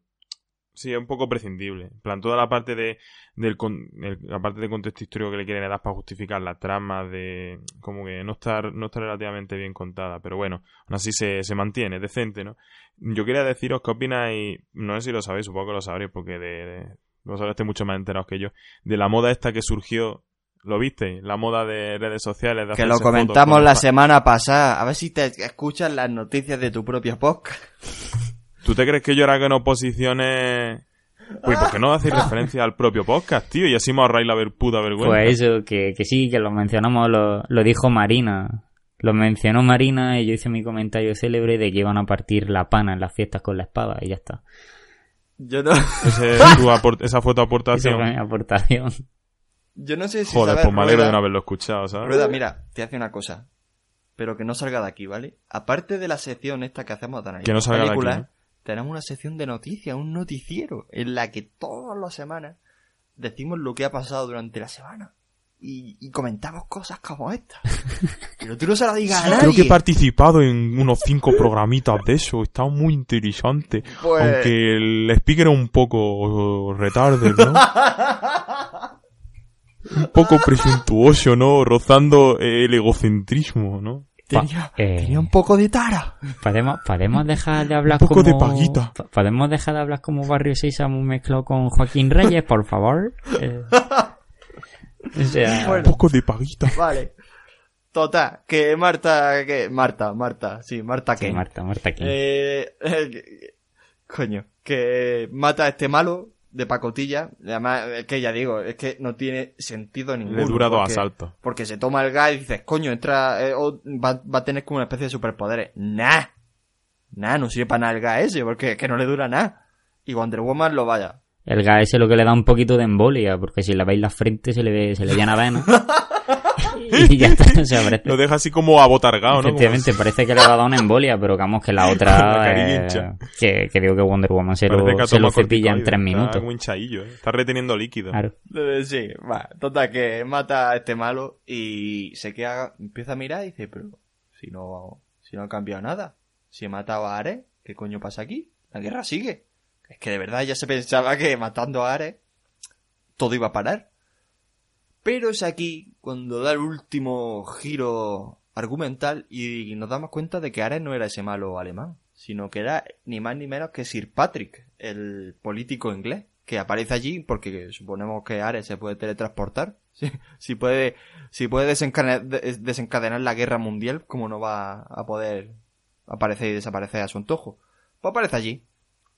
sí es un poco prescindible. En plan, toda la parte de del con- el- la parte de contexto histórico que le quieren dar para justificar las tramas de como que no está no está relativamente bien contada, pero bueno, aún así se, se mantiene, es decente, ¿no? Yo quería deciros qué opináis, no sé si lo sabéis, supongo que lo sabréis porque de, de vosotros estáis mucho más enterados que yo, de la moda esta que surgió, ¿lo visteis? La moda de redes sociales. De Que lo comentamos la semana pasada. A ver si te escuchas las noticias de tu propio podcast. <laughs> ¿Tú te crees que yo era que en oposiciones... Uy, ¿por qué no hacéis referencia al propio podcast, tío? Y así me ahorráis la ver puta vergüenza. Pues eso, que, que sí, que lo mencionamos, lo, lo dijo Marina. Lo mencionó Marina y yo hice mi comentario célebre de que iban a partir la pana en las fiestas con la espada y ya está. Yo no, Ese- <laughs> esa fue tu Esa aportación. fue mi aportación. yo no sé si Joder, sabes, pues me alegro Rueda- de no haberlo escuchado, ¿sabes? Rueda, mira, te hace una cosa. Pero que no salga de aquí, ¿vale? Aparte de la sección esta que hacemos de analizar Que no salga de aquí, ¿no? Tenemos una sección de noticias, un noticiero, en la que todas las semanas decimos lo que ha pasado durante la semana. Y, y comentamos cosas como esta. <laughs> Pero tú no se la digas a nadie. Creo que he participado en unos cinco programitas de eso. Está muy interesante. Pues- Aunque el speaker es un poco retarded, ¿no? <laughs> un poco presuntuoso, ¿no? Rozando el egocentrismo, ¿no? Tenía, Eh. tenía un poco de tara. ¿Podemos, podemos dejar de hablar Un poco como... de paguita. po- ¿Podemos dejar de hablar como Barrio Sésamo mezclado con Joaquín Reyes, por favor? Eh, o sea, Un poco de paguita. Vale. Total, que Marta, que Marta, Marta, sí, Marta sí, que Marta, Marta aquí. Eh, eh, <laughs> que- coño, que mata a este malo de pacotilla. Además, es que ya digo, es que no tiene sentido ninguno. Le dura dos porque- asaltos. Porque se toma el gas y dices, coño, entra, eh, o va, va a tener como una especie de superpoderes. Nah. Nah, no sirve para nada el gas ese, porque es que no le dura nada. Y Wonder Woman lo vaya. El gas ese lo que le da un poquito de embolia, porque si le veis la frente se le ve, se le llena vena. <laughs> <laughs> y ya está, <laughs> o sea, parece, Lo deja así como abotargado, ¿no? Como- efectivamente, parece que <laughs> le va a dar una embolia, pero vamos que la otra, eh, que, que digo que Wonder Woman se Parece lo, se lo cepilla en tres Está minutos. como hinchadillo, ¿eh? Está reteniendo líquido. Claro. Eh, Sí, va. Total, que mata a este malo y se queda, empieza a mirar y dice, pero si no, si no ha cambiado nada, si he matado a Ares, ¿qué coño pasa aquí? La guerra sigue. Es que de verdad ya se pensaba que matando a Ares todo iba a parar. Pero es aquí cuando da el último giro argumental y nos damos cuenta de que Ares no era ese malo alemán. sino que era ni más ni menos que Sir Patrick, el político inglés, que aparece allí porque suponemos que Ares se puede teletransportar. <laughs> Si, puede, si puede desencadenar, desencadenar la guerra mundial, como no va a poder aparecer y desaparecer a su antojo? Pues aparece allí.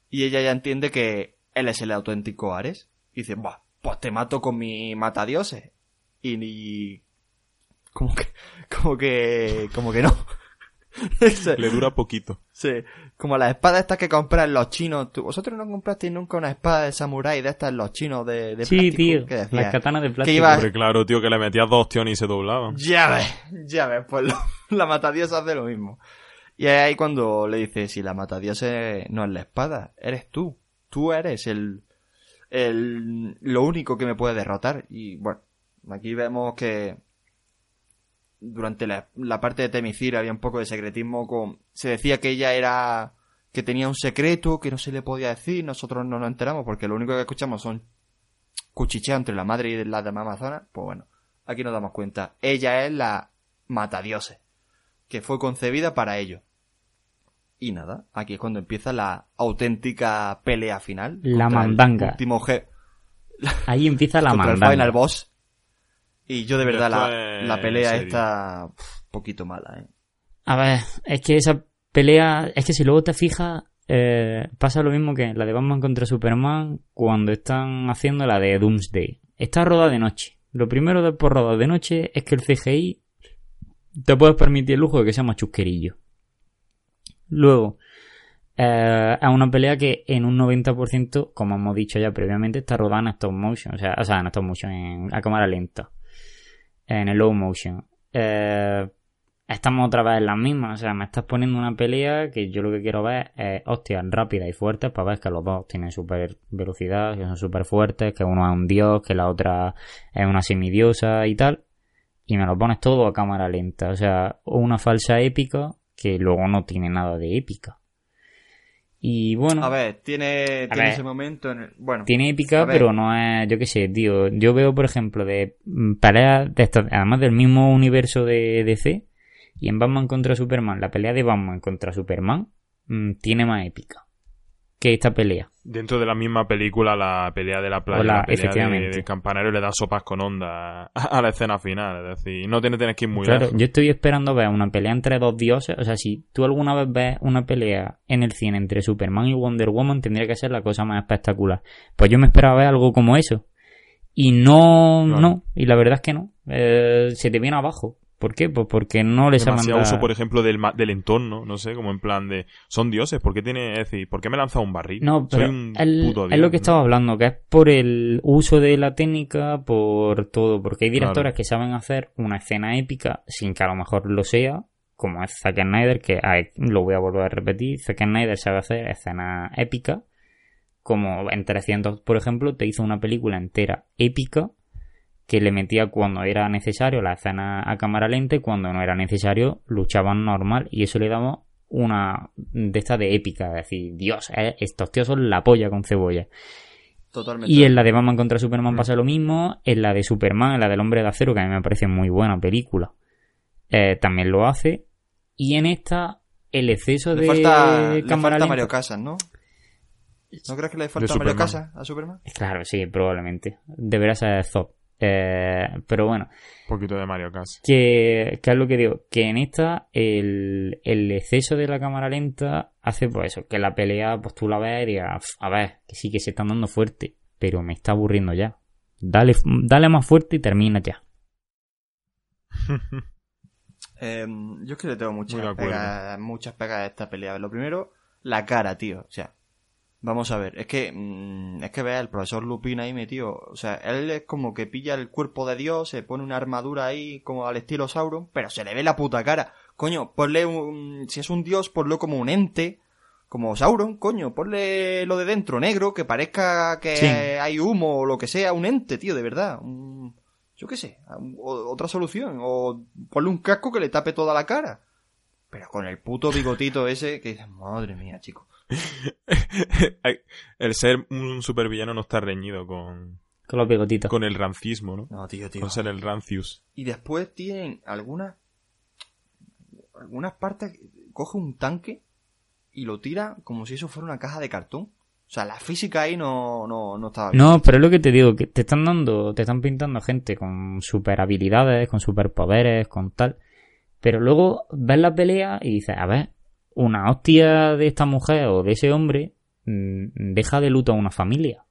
Y ella ya entiende que él es el auténtico Ares. Y dice, Buah, pues te mato con mi matadioses. Y ni... Como que... Como que... Como que no. <laughs> Le dura poquito. Sí, como las espadas estas que compran los chinos. ¿Tú- ¿Vosotros no comprasteis nunca una espada de samurái de estas los chinos de, de Sí, plástico? tío. Las katanas de plástico. iba- Hombre, claro, tío, que le metías dos opciones y se doblaban. Ya ves, ya ves, pues lo- <laughs> la matadiosa hace lo mismo. Y ahí cuando le dice, si la matadiosa no es la espada, eres tú. Tú eres el, el, lo único que me puede derrotar. Y bueno, aquí vemos que durante la, la parte de Temicir había un poco de secretismo con, se decía que ella era, que tenía un secreto que no se le podía decir, nosotros no nos enteramos porque lo único que escuchamos son cuchicheos entre la madre y la de Amazonas, pues bueno, aquí nos damos cuenta. Ella es la matadioses, que fue concebida para ello. Y nada, aquí es cuando empieza la auténtica pelea final. La contra el mandanga. último Ahí empieza la <laughs> el mandanga. final boss. Y yo de verdad la, la pelea está pf, poquito mala, eh. A ver, es que esa pelea, es que si luego te fijas, eh, pasa lo mismo que la de Batman contra Superman cuando están haciendo la de Doomsday. Está rodada de noche. Lo primero de por rodar de noche es que el CGI te puedes permitir el lujo de que sea más chusquerillo. Luego, eh, es una pelea que en un 90%, como hemos dicho ya previamente, está rodada en stop motion. O sea, o sea en stop motion, en, a cámara lenta. En el low motion. Eh, estamos otra vez en las mismas. O sea, me estás poniendo una pelea que yo lo que quiero ver es hostias rápidas y fuertes para ver que los dos tienen super velocidad, que son súper fuertes, que uno es un dios, que la otra es una semidiosa y tal. Y me lo pones todo a cámara lenta. O sea, una falsa épica que luego no tiene nada de épica. Y bueno, A ver, tiene, tiene ver. ese momento en el, bueno, tiene épica, pero no es, yo qué sé, tío. Yo veo, por ejemplo, de mm, peleas de estas, además del mismo universo de DC, y en Batman contra Superman, la pelea de Batman contra Superman mm, tiene más épica que esta pelea. Dentro de la misma película, la pelea de la playa, Hola, la pelea de- del campanario le da sopas con onda a, la escena final. Es decir, no tiene, tienes que ir muy claro, lejos. yo estoy esperando ver una pelea entre dos dioses. O sea, si tú alguna vez ves una pelea en el cine entre Superman y Wonder Woman, tendría que ser la cosa más espectacular. Pues yo me esperaba ver algo como eso. Y no, Claro. no. Y la verdad es que no. Eh, se te viene abajo. ¿Por qué? Pues porque no les saben Demasiado dar- uso, por ejemplo, del, del entorno, no sé, como en plan de... Son dioses, ¿por qué tiene... Es decir, ¿por qué me lanza un barril? No, pero Soy un el- puto es dios, lo que ¿no? estaba hablando, que es por el uso de la técnica, por todo, porque hay directores Claro. que saben hacer una escena épica sin que a lo mejor lo sea, como es Zack Snyder, que ay, lo voy a volver a repetir, Zack Snyder sabe hacer escenas épicas, como en 300, por ejemplo, te hizo una película entera épica que le metía cuando era necesario la escena a cámara lenta cuando no era necesario luchaban normal y eso le daba una de esta de épica, es decir, Dios, eh, estos tíos son la polla con cebolla. totalmente. Y en la de Batman contra Superman pasa lo mismo, en la de Superman, en la del Hombre de Acero, que a mí me parece muy buena película, eh, también lo hace. Y en esta, el exceso le de falta, le falta lenta- Mario Casas, ¿no? ¿No crees que le falta. Mario Casas a Superman? Claro, sí, probablemente. Deberá ser Zod. Eh, pero bueno, Un poquito de Mario Casas. que, que es lo que digo, que en esta el, el exceso de la cámara lenta hace pues eso, que la pelea pues tú la ves y digas, "Uf, a ver, que sí que se están dando fuerte, pero me está aburriendo ya. Dale, dale más fuerte y termina ya. <laughs> Eh, yo es que le tengo muchas pegas, muchas pegas a esta pelea. Lo primero, la cara, tío. O sea, vamos a ver. Es que, mm, es que vea el profesor Lupin ahí metido. O sea, él es como que pilla el cuerpo de Dios, se pone una armadura ahí como al estilo Sauron, pero se le ve la puta cara. Coño, ponle un, si es un dios, ponlo como un ente. Como Sauron, coño, ponle lo de dentro negro, que parezca que Sí. hay humo o lo que sea, un ente, tío, de verdad. Un- yo qué sé, o- otra solución. O ponle un casco que le tape toda la cara. Pero con el puto bigotito ese que dices, madre mía, chico. <laughs> El ser un supervillano no está reñido con, Con los bigotitos. con el rancismo, ¿no? No, tío, tío. Con ser el rancius. Y después tienen algunas. Algunas partes. Coge un tanque. y lo tira como si eso fuera una caja de cartón. O sea, la física ahí no, no, no estaba bien. No, pero es lo que te digo, que te están dando, te están pintando gente con super habilidades, con superpoderes, con tal. Pero luego ves la pelea y dices, a ver, una hostia de esta mujer o de ese hombre mm, deja de luto a una familia.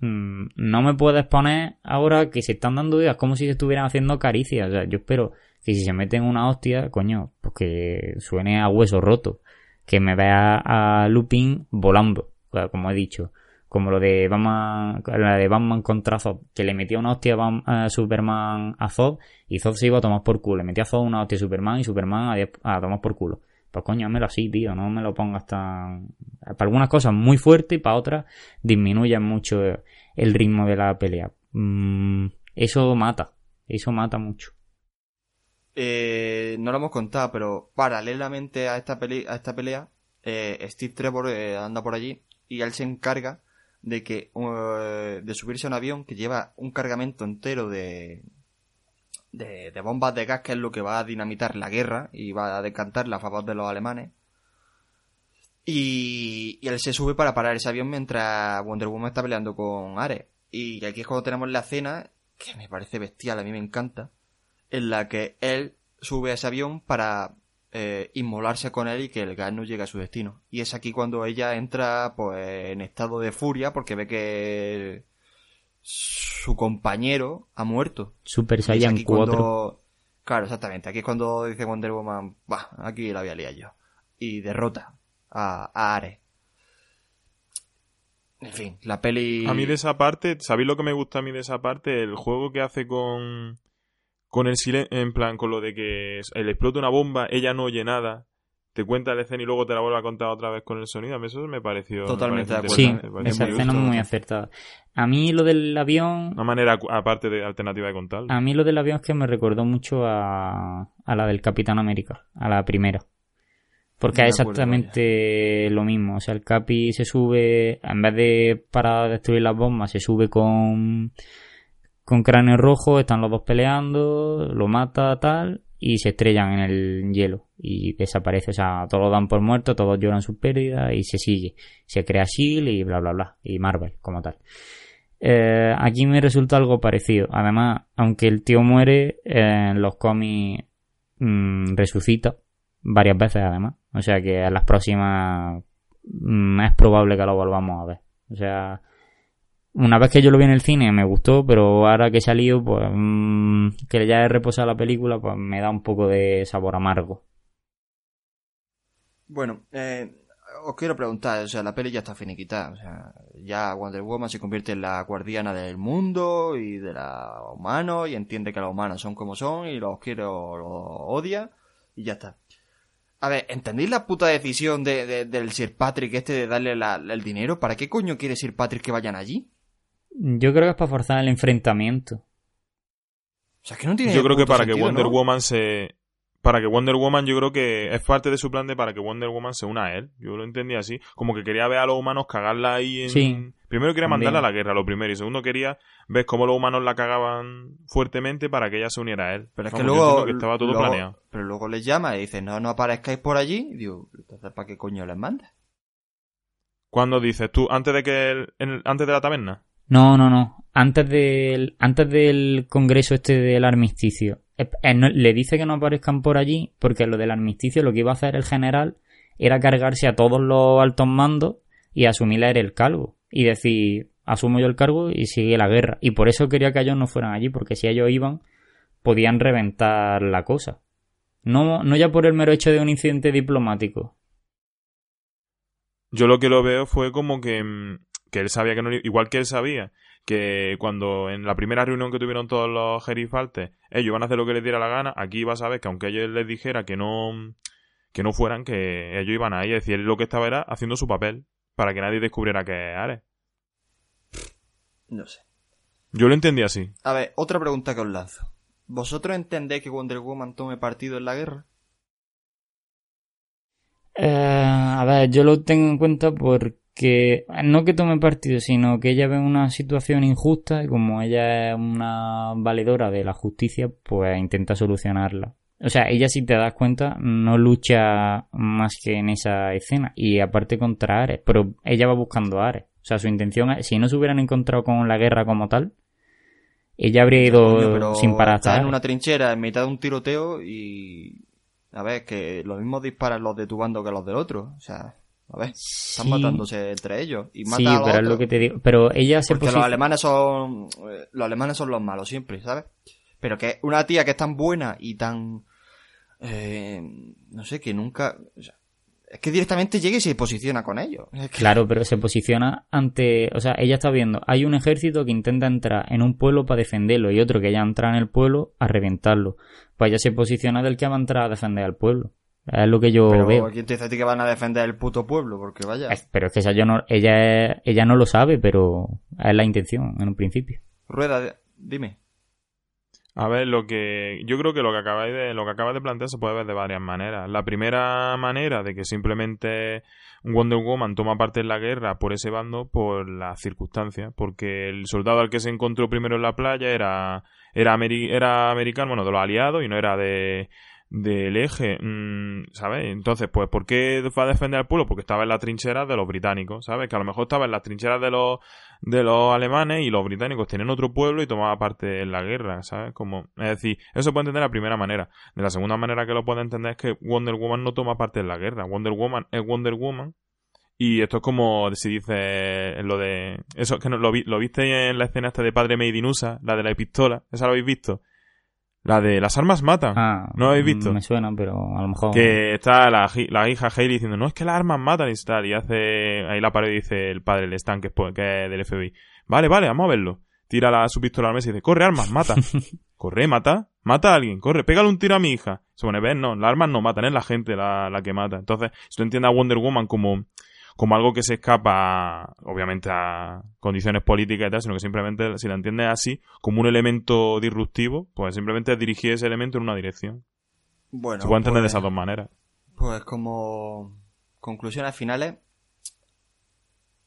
Mm, No me puedes poner ahora que se están dando ideas como si se estuvieran haciendo caricias. O sea, yo espero que si se meten una hostia, coño, pues que suene a hueso roto. Que me vea a Lupin volando, como he dicho. Como lo de Batman, la de Batman contra Zod, que le metía una hostia a, Superman a Zod y Zod se iba a tomar por culo. Le metía a Zod una hostia a Superman y Superman a, tomar por culo. Pues coño, házmelo así, tío, no me lo pongas tan... Para algunas cosas muy fuerte y para otras disminuye mucho el ritmo de la pelea. Mm, eso mata, eso mata mucho. Eh, no lo hemos contado, pero paralelamente a esta, peli- a esta pelea, eh, Steve Trevor eh, anda por allí y él se encarga de que eh, de subirse a un avión que lleva un cargamento entero de, de, de bombas de gas, que es lo que va a dinamitar la guerra y va a decantarla a favor de los alemanes. Y, y él se sube para parar ese avión mientras Wonder Woman está peleando con Ares. Y aquí es cuando tenemos la escena, que me parece bestial, a mí me encanta, en la que él sube a ese avión para eh, inmolarse con él y que el gas no llegue a su destino. Y es aquí cuando ella entra pues en estado de furia porque ve que su compañero ha muerto. Super Saiyan aquí 4. cuando- Claro, exactamente. Aquí es cuando dice Wonder Woman, bah, aquí la voy a liar yo. Y derrota a, a Ares. En fin, la peli... A mí de esa parte, ¿sabéis lo que me gusta a mí de esa parte? El juego que hace con con el silencio, en plan, con lo de que él explota una bomba, ella no oye nada, te cuenta la escena y luego te la vuelve a contar otra vez con el sonido. A mí eso me pareció... me Totalmente pareció de Sí, me pareció esa muy escena es muy acertada. A mí lo del avión, Una manera aparte de alternativa de contarlo. a mí lo del avión es que me recordó mucho a, a la del Capitán América, a la primera. Porque es acuerdo, exactamente lo mismo. O sea, el Capi se sube, en vez de para destruir las bombas, se sube con, con cráneo rojo, están los dos peleando, lo mata tal, y se estrellan en el hielo y desaparece. O sea, todos lo dan por muerto, todos lloran su pérdida y se sigue. Se crea Shield y bla bla bla. Y Marvel, como tal. Eh, aquí me resulta algo parecido. Además, aunque el tío muere, eh, en los cómics mm, resucita varias veces además. O sea que en las próximas mm, es probable que lo volvamos a ver. O sea, una vez que yo lo vi en el cine me gustó, pero ahora que he salido, pues mm, que ya he reposado la película, pues me da un poco de sabor amargo. Bueno, eh, os quiero preguntar, o sea, la peli ya está finiquitada, o sea, ya Wonder Woman se convierte en la guardiana del mundo y de los humanos y entiende que los humanos son como son y los quiere o los odia y ya está. A ver, ¿entendéis la puta decisión de, de- del Sir Patrick este de darle el dinero? ¿Para qué coño quiere Sir Patrick que vayan allí? Yo creo que es para forzar el enfrentamiento. O sea, es que no tiene Yo creo que para que Wonder ¿no? Woman se... Para que Wonder Woman yo creo que es parte de su plan de para que Wonder Woman se una a él. Yo lo entendí así. Como que quería ver a los humanos cagarla ahí en... Sí. Primero quería También. mandarla a la guerra, lo primero. Y segundo quería ver cómo los humanos la cagaban fuertemente para que ella se uniera a él. Pero es que Vamos, luego. que estaba todo luego- planeado. Pero luego les llama y dice, no, no aparezcáis por allí. Y digo, entonces, ¿para qué coño les manda? Cuando dices tú, antes de que el- en- antes de la taberna. No, no, no. Antes del, antes del congreso este del armisticio. Le dice que no aparezcan por allí porque lo del armisticio lo que iba a hacer el general era cargarse a todos los altos mandos y asumir el cargo. Y decir, asumo yo el cargo y sigue la guerra. Y por eso quería que ellos no fueran allí, porque si ellos iban, podían reventar la cosa. No, no ya por el mero hecho de un incidente diplomático. Yo lo que lo veo fue como que, mm, que él sabía que no... Igual que él sabía que cuando en la primera reunión que tuvieron todos los gerifaltes, ellos iban a hacer lo que les diera la gana, aquí iba a saber que aunque ellos les dijera que no que no fueran, que ellos iban ahí, es decir, él lo que estaba era haciendo su papel para que nadie descubriera que es Ares. No sé. Yo lo entendí así. A ver, otra pregunta que os lanzo. ¿Vosotros entendéis que Wonder Woman tome partido en la guerra? Eh, a ver, yo lo tengo en cuenta porque no que tome partido, sino que ella ve una situación injusta y como ella es una valedora de la justicia, pues intenta solucionarla. O sea, ella si te das cuenta no lucha más que en esa escena y aparte contra Ares, pero ella va buscando a Ares. O sea, su intención es, si no se hubieran encontrado con la guerra como tal, ella habría ido pero sin parar estás en una trinchera en mitad de un tiroteo y... A ver, que los mismos disparan los de tu bando que los del otro. O sea, a ver, están Sí. matándose entre ellos. Y mata Sí, a los pero es lo que te digo. Pero ella se Porque los posi- alemanes son... eh, Los alemanes son los malos siempre, ¿sabes? Pero que una tía que es tan buena y tan... eh, no sé, que nunca... o sea, es que directamente llega y se posiciona con ellos. Es que- Claro, pero se posiciona ante. O sea, ella está viendo. Hay un ejército que intenta entrar en un pueblo para defenderlo y otro que ya entra en el pueblo a reventarlo. Pues ella se posiciona del que va a entrar a defender al pueblo. Es lo que yo Pero veo. ¿quién te dice a ti que van a defender el puto pueblo? Porque vaya... Es- Pero es que esa yo no, ella, es- ella no lo sabe, pero es la intención en un principio. Rueda, dime. A ver, lo que yo creo que lo que acabáis de lo que acabas de plantear se puede ver de varias maneras. La primera manera de que simplemente Wonder Woman toma parte en la guerra por ese bando por las circunstancias, porque el soldado al que se encontró primero en la playa era era, ameri- era americano, bueno, de los aliados y no era de del eje, mm, ¿sabes? Entonces, pues, ¿por qué va a defender al pueblo? Porque estaba en las trincheras de los británicos, ¿sabes? Que a lo mejor estaba en las trincheras de los de los alemanes y los británicos tenían otro pueblo y tomaba parte en la guerra, ¿sabes? Como, es decir, eso puede entender de la primera manera. De la segunda manera que lo puede entender es que Wonder Woman no toma parte en la guerra. Wonder Woman es Wonder Woman y esto es como si dice lo de... Eso que no, lo, vi- lo viste en la escena esta de Padre Made la de la pistola, ¿esa lo habéis visto? La de las armas matan. Ah, ¿No lo habéis visto? Me suena, pero a lo mejor. Que está la, la hija Hailey diciendo, no es que las armas matan y tal. Y hace ahí la pared dice el padre, el Stan, que es, po- que es del FBI. Vale, vale, vamos a verlo. Tira la, su pistola al mesa y dice, corre armas, mata. <laughs> corre, mata. Mata a alguien, corre, pégale un tiro a mi hija. Se pone, ves, no, las armas no matan, es la gente la, la que mata. Entonces, si tú entiendes a Wonder Woman como, como algo que se escapa, obviamente, a condiciones políticas y tal, sino que simplemente, si la entiendes así, como un elemento disruptivo, pues simplemente es dirigir ese elemento en una dirección. Bueno, se puede entender de pues- esas dos maneras. Pues como conclusiones finales,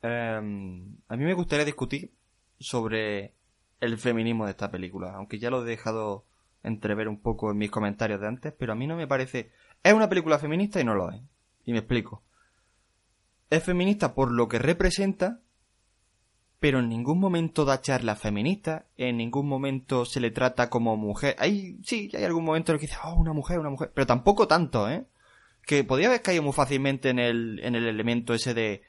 eh, a mí me gustaría discutir sobre el feminismo de esta película, aunque ya lo he dejado entrever un poco en mis comentarios de antes, pero a mí no me parece... Es una película feminista y no lo es. Y me explico. Es feminista por lo que representa, pero en ningún momento da charla feminista, en ningún momento se le trata como mujer. Hay, sí, hay algún momento en el que dice, oh, una mujer, una mujer, pero tampoco tanto, ¿eh? que podía haber caído muy fácilmente en el, en el elemento ese de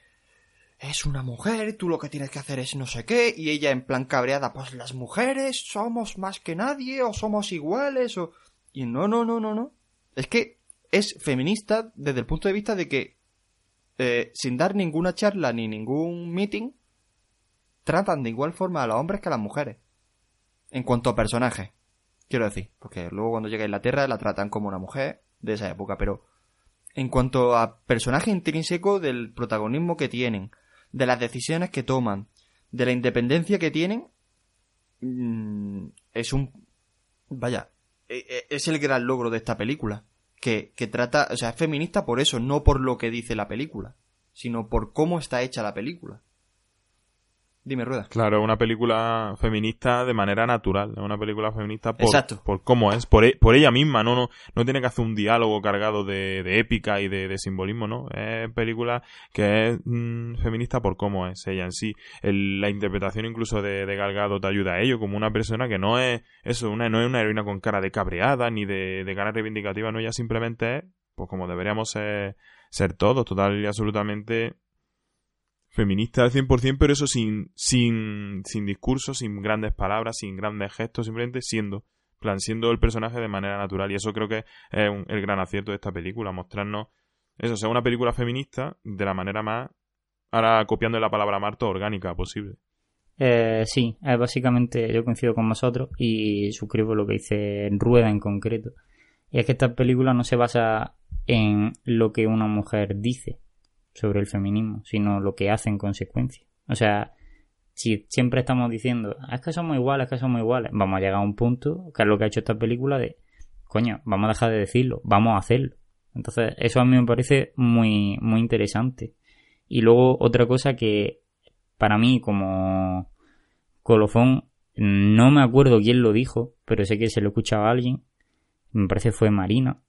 es una mujer, tú lo que tienes que hacer es no sé qué, y ella en plan cabreada, pues las mujeres somos más que nadie, o somos iguales, o... Y no, no, no, no, no. Es que es feminista desde el punto de vista de que, eh, sin dar ninguna charla ni ningún meeting, tratan de igual forma a los hombres que a las mujeres. En cuanto a personajes, quiero decir, porque luego cuando llega a Inglaterra la tratan como una mujer de esa época, pero en cuanto a personaje intrínseco del protagonismo que tienen, de las decisiones que toman, de la independencia que tienen, mm, es un... Vaya, e- e- es el gran logro de esta película. Que, que trata, o sea, es feminista por eso, no por lo que dice la película, sino por cómo está hecha la película. Dime, Rueda. Claro, una película feminista de manera natural, es una película feminista por, Exacto. por cómo es, por, e- por ella misma, no, no, no tiene que hacer un diálogo cargado de, de épica y de, de simbolismo, ¿no? Es película que es mm, feminista por cómo es ella en sí. El- la interpretación incluso de, de Gal Gadot te ayuda a ello, como una persona que no es, eso, una, no es una heroína con cara de cabreada ni de, de cara reivindicativa, no, ella simplemente es, pues como deberíamos ser, ser todos, total y absolutamente feminista al 100%, pero eso sin, sin, sin discurso, sin grandes palabras, sin grandes gestos, simplemente siendo, en plan, siendo el personaje de manera natural. Y eso creo que es un- el gran acierto de esta película, mostrarnos eso, sea una película feminista de la manera más, ahora copiando la palabra Marta, orgánica posible. Eh, sí, básicamente yo coincido con vosotros y suscribo lo que dice Rueda en concreto. Y es que esta película no se basa en lo que una mujer dice sobre el feminismo, sino lo que hace en consecuencia. O sea, si siempre estamos diciendo, "Ah, es que somos iguales, es que somos iguales, vamos a llegar a un punto, que es lo que ha hecho esta película, de, coño, vamos a dejar de decirlo, vamos a hacerlo. Entonces, eso a mí me parece muy, muy interesante. Y luego otra cosa que para mí como colofón, no me acuerdo quién lo dijo, pero sé que se lo escuchaba a alguien, me parece fue Marina,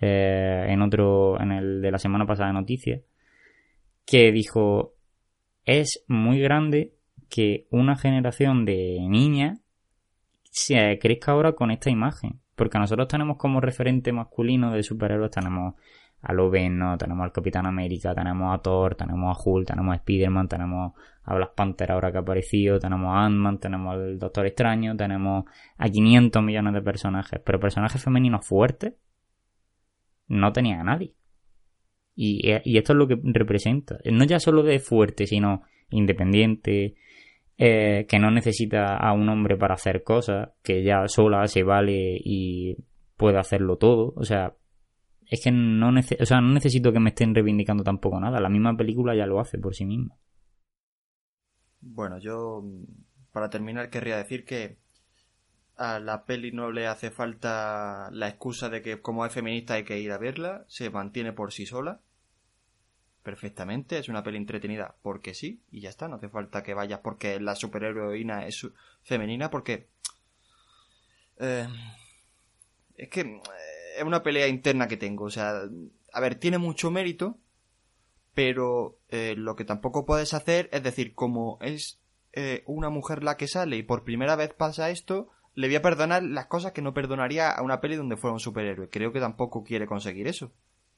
eh, en otro, en el de la semana pasada de noticias, que dijo, es muy grande que una generación de niñas se crezca ahora con esta imagen. Porque nosotros tenemos como referente masculino de superhéroes, tenemos a Loveno, tenemos al Capitán América, tenemos a Thor, tenemos a Hulk, tenemos a Spider-Man, tenemos a Black Panther ahora que ha aparecido, tenemos a Ant-Man, tenemos al Doctor Extraño, tenemos a 500 millones de personajes. Pero personajes femeninos fuertes no tenía a nadie. Y, y esto es lo que representa. No ya solo de fuerte, sino independiente, eh, que no necesita a un hombre para hacer cosas, que ya sola se vale y puede hacerlo todo. O sea, es que no, o sea, no necesito que me estén reivindicando tampoco nada. La misma película ya lo hace por sí misma. Bueno, yo para terminar querría decir que a la peli no le hace falta la excusa de que como es feminista hay que ir a verla, se mantiene por sí sola perfectamente, es una peli entretenida porque sí, y ya está, no hace falta que vayas porque la superheroína es femenina, porque... Eh, es que eh, es una pelea interna que tengo, o sea, a ver, tiene mucho mérito, pero eh, lo que tampoco puedes hacer es decir, como es una mujer la que sale y por primera vez pasa esto, le voy a perdonar las cosas que no perdonaría a una peli donde fuera un superhéroe. Creo que tampoco quiere conseguir eso.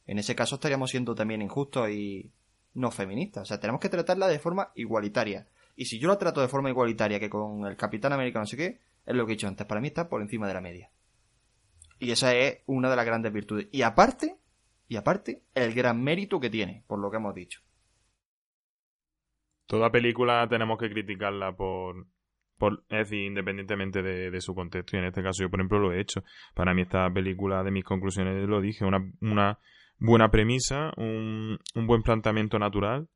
En ese caso estaríamos siendo también injustos y no feministas. O sea, tenemos que tratarla de forma igualitaria. Y si yo la trato de forma igualitaria que con el Capitán América no sé qué, es lo que he dicho antes, para mí está por encima de la media. Y esa es una de las grandes virtudes. Y aparte, y aparte, el gran mérito que tiene, por lo que hemos dicho. Toda película tenemos que criticarla por, es decir, independientemente de, su contexto. Y en este caso yo, por ejemplo, lo he hecho. Para mí esta película, de mis conclusiones, lo dije, una, buena premisa, un, buen planteamiento natural,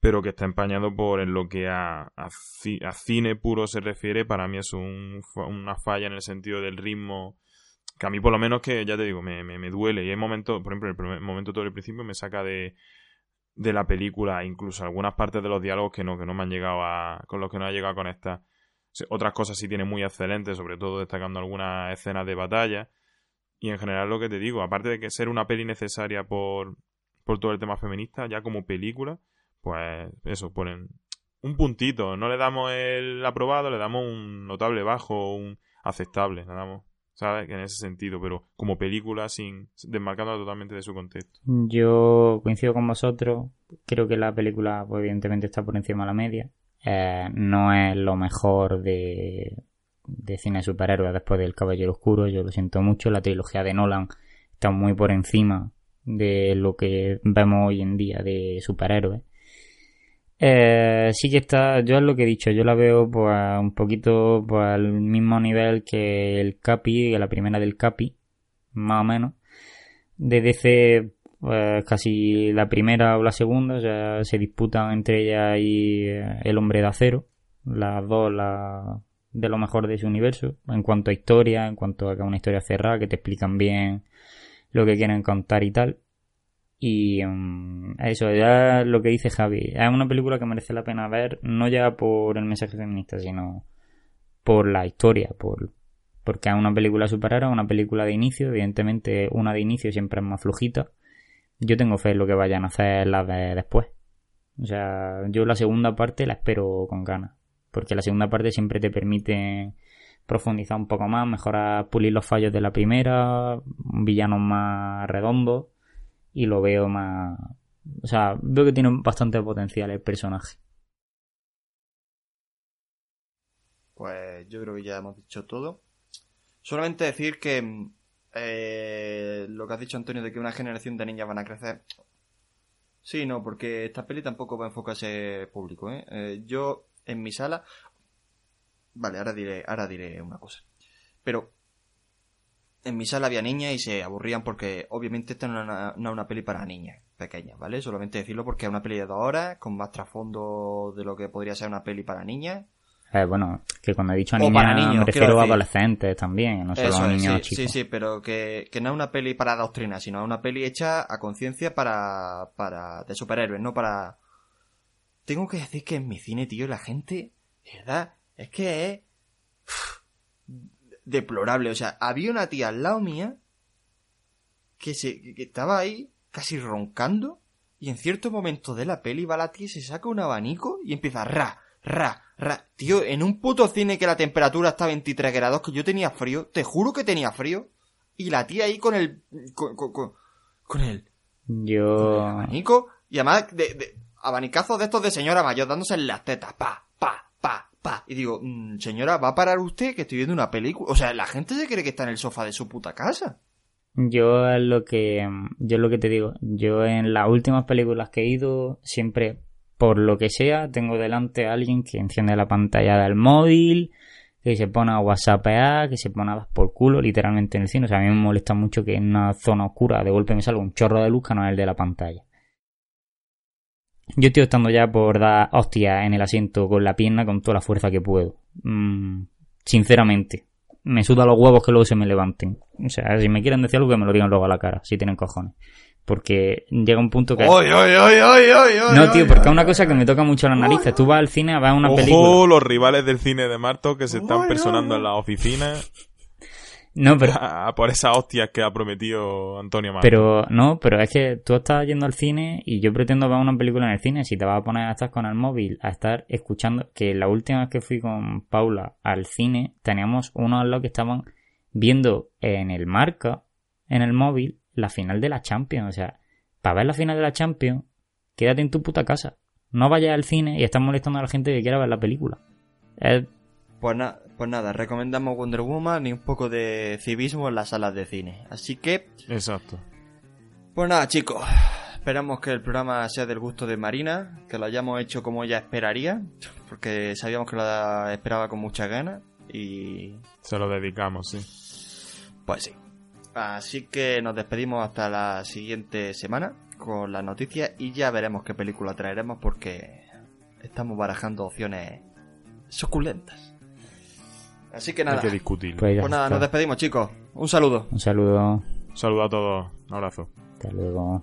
pero que está empañado por en lo que a, cine puro se refiere, para mí es un, una falla en el sentido del ritmo, que a mí por lo menos que, ya te digo, me, duele. Y hay momentos, por ejemplo, en el momento todo el principio me saca de, de la película, incluso algunas partes de los diálogos que no, que no me han llegado a, con los que no ha llegado a conectar. Otras cosas sí tiene muy excelentes, sobre todo destacando algunas escenas de batalla y en general lo que te digo, aparte de que ser una peli necesaria por, por todo el tema feminista, ya como película, pues eso, ponen un puntito. No le damos el aprobado, le damos un notable bajo, un aceptable, le damos, ¿sabes? En ese sentido, pero como película sin desmarcándola totalmente de su contexto. Yo coincido con vosotros, creo que la película pues, evidentemente está por encima de la media. Eh, no es lo mejor de, de cine superhéroes después del Caballero Oscuro. Yo lo siento mucho. La trilogía de Nolan está muy por encima de lo que vemos hoy en día de superhéroes. Eh, sí que está, yo es lo que he dicho, yo la veo pues un poquito pues, al mismo nivel que el Capi, la primera del Capi, más o menos. De DC, pues casi la primera o la segunda, o sea, se disputan entre ella y eh, el Hombre de Acero. Las dos, la, de lo mejor de ese universo, en cuanto a historia, en cuanto a que una historia cerrada, que te explican bien lo que quieren contar y tal. Y um, eso, ya lo que dice Javi, es una película que merece la pena ver, no ya por el mensaje feminista, sino por la historia, por porque es una película superada, una película de inicio, evidentemente una de inicio siempre es más flujita. Yo tengo fe en lo que vayan a hacer las de después. O sea, yo la segunda parte la espero con ganas porque la segunda parte siempre te permite profundizar un poco más, mejorar, pulir los fallos de la primera, un villano más redondo y lo veo más... O sea, veo que tiene bastante potencial el personaje. Pues yo creo que ya hemos dicho todo. Solamente decir que eh, lo que has dicho Antonio de que una generación de niñas van a crecer. Sí, no, porque esta peli tampoco va a enfocarse público. ¿eh? Eh, yo en mi sala. Vale, ahora diré, ahora diré una cosa. Pero en mi sala había niñas y se aburrían porque obviamente esta no es una, peli para niñas pequeñas, ¿vale? Solamente decirlo porque es una peli de dos horas con más trasfondo de lo que podría ser una peli para niñas. Eh, bueno, que cuando he dicho niñas niños, me refiero a adolescentes también, no solo a niños sí, chicos. Sí, sí, pero que, que, no es una peli para doctrina, sino una peli hecha a conciencia para, para de superhéroes, no para tengo que decir que en mi cine, tío, la gente, ¿verdad? Es que es... <sighs> deplorable. O sea, había una tía al lado mía que, se, que estaba ahí casi roncando y en cierto momento de la peli va la tía y se saca un abanico y empieza ra, ra. Tío, en un puto cine que la temperatura está a 23 grados, que yo tenía frío, te juro que tenía frío. Y la tía ahí con el... con, con, con, con el Yo. abanico y además de, de abanicazos de estos de señora mayor dándose en las tetas, pa, pa, pa, pa. Y digo, mm, señora, ¿va a parar usted que estoy viendo una película? O sea, la gente se cree que está en el sofá de su puta casa. Yo es lo que yo es lo que te digo. Yo en las últimas películas que he ido siempre por lo que sea tengo delante a alguien que enciende la pantalla del móvil, que se pone a whatsappear, que se pone a dar por culo literalmente en el cine. O sea, a mí me molesta mucho que en una zona oscura de golpe me salga un chorro de luz que no es el de la pantalla. Yo estoy estando ya por dar hostia en el asiento con la pierna con toda la fuerza que puedo. Mm, sinceramente. Me suda los huevos que luego se me levanten. O sea, si me quieren decir algo que me lo digan luego a la cara, si tienen cojones. Porque llega un punto que... ¡Oy, oy, oy, No, tío, porque es una cosa que me toca mucho las narices. Tú vas al cine a ver una Ojo, película. los rivales del cine de Marto que se están personando en la oficina No, pero a- por esas hostias que ha prometido Antonio Marto. Pero no, pero es que tú estás yendo al cine y yo pretendo ver una película en el cine. Si te vas a poner a estar con el móvil, a estar escuchando. Que la última vez que fui con Paula al cine, teníamos unos al lado que estaban viendo en el marca, en el móvil, la final de la Champions. O sea, para ver la final de la Champions, quédate en tu puta casa. No vayas al cine y estás molestando a la gente que quiera ver la película. Es- Pues, na- pues nada, recomendamos Wonder Woman y un poco de civismo en las salas de cine. Así que, Exacto. pues nada, chicos. Esperamos que el programa sea del gusto de Marina, que lo hayamos hecho como ella esperaría, porque sabíamos que lo esperaba con muchas ganas y Se lo dedicamos, sí. pues sí. Así que nos despedimos hasta la siguiente semana con las noticias y ya veremos qué película traeremos porque estamos barajando opciones suculentas. Así que Hay nada, que discutir. pues pues nada, está. nos despedimos chicos. Un saludo. Un saludo. Saludos a todos. Un abrazo. Hasta luego.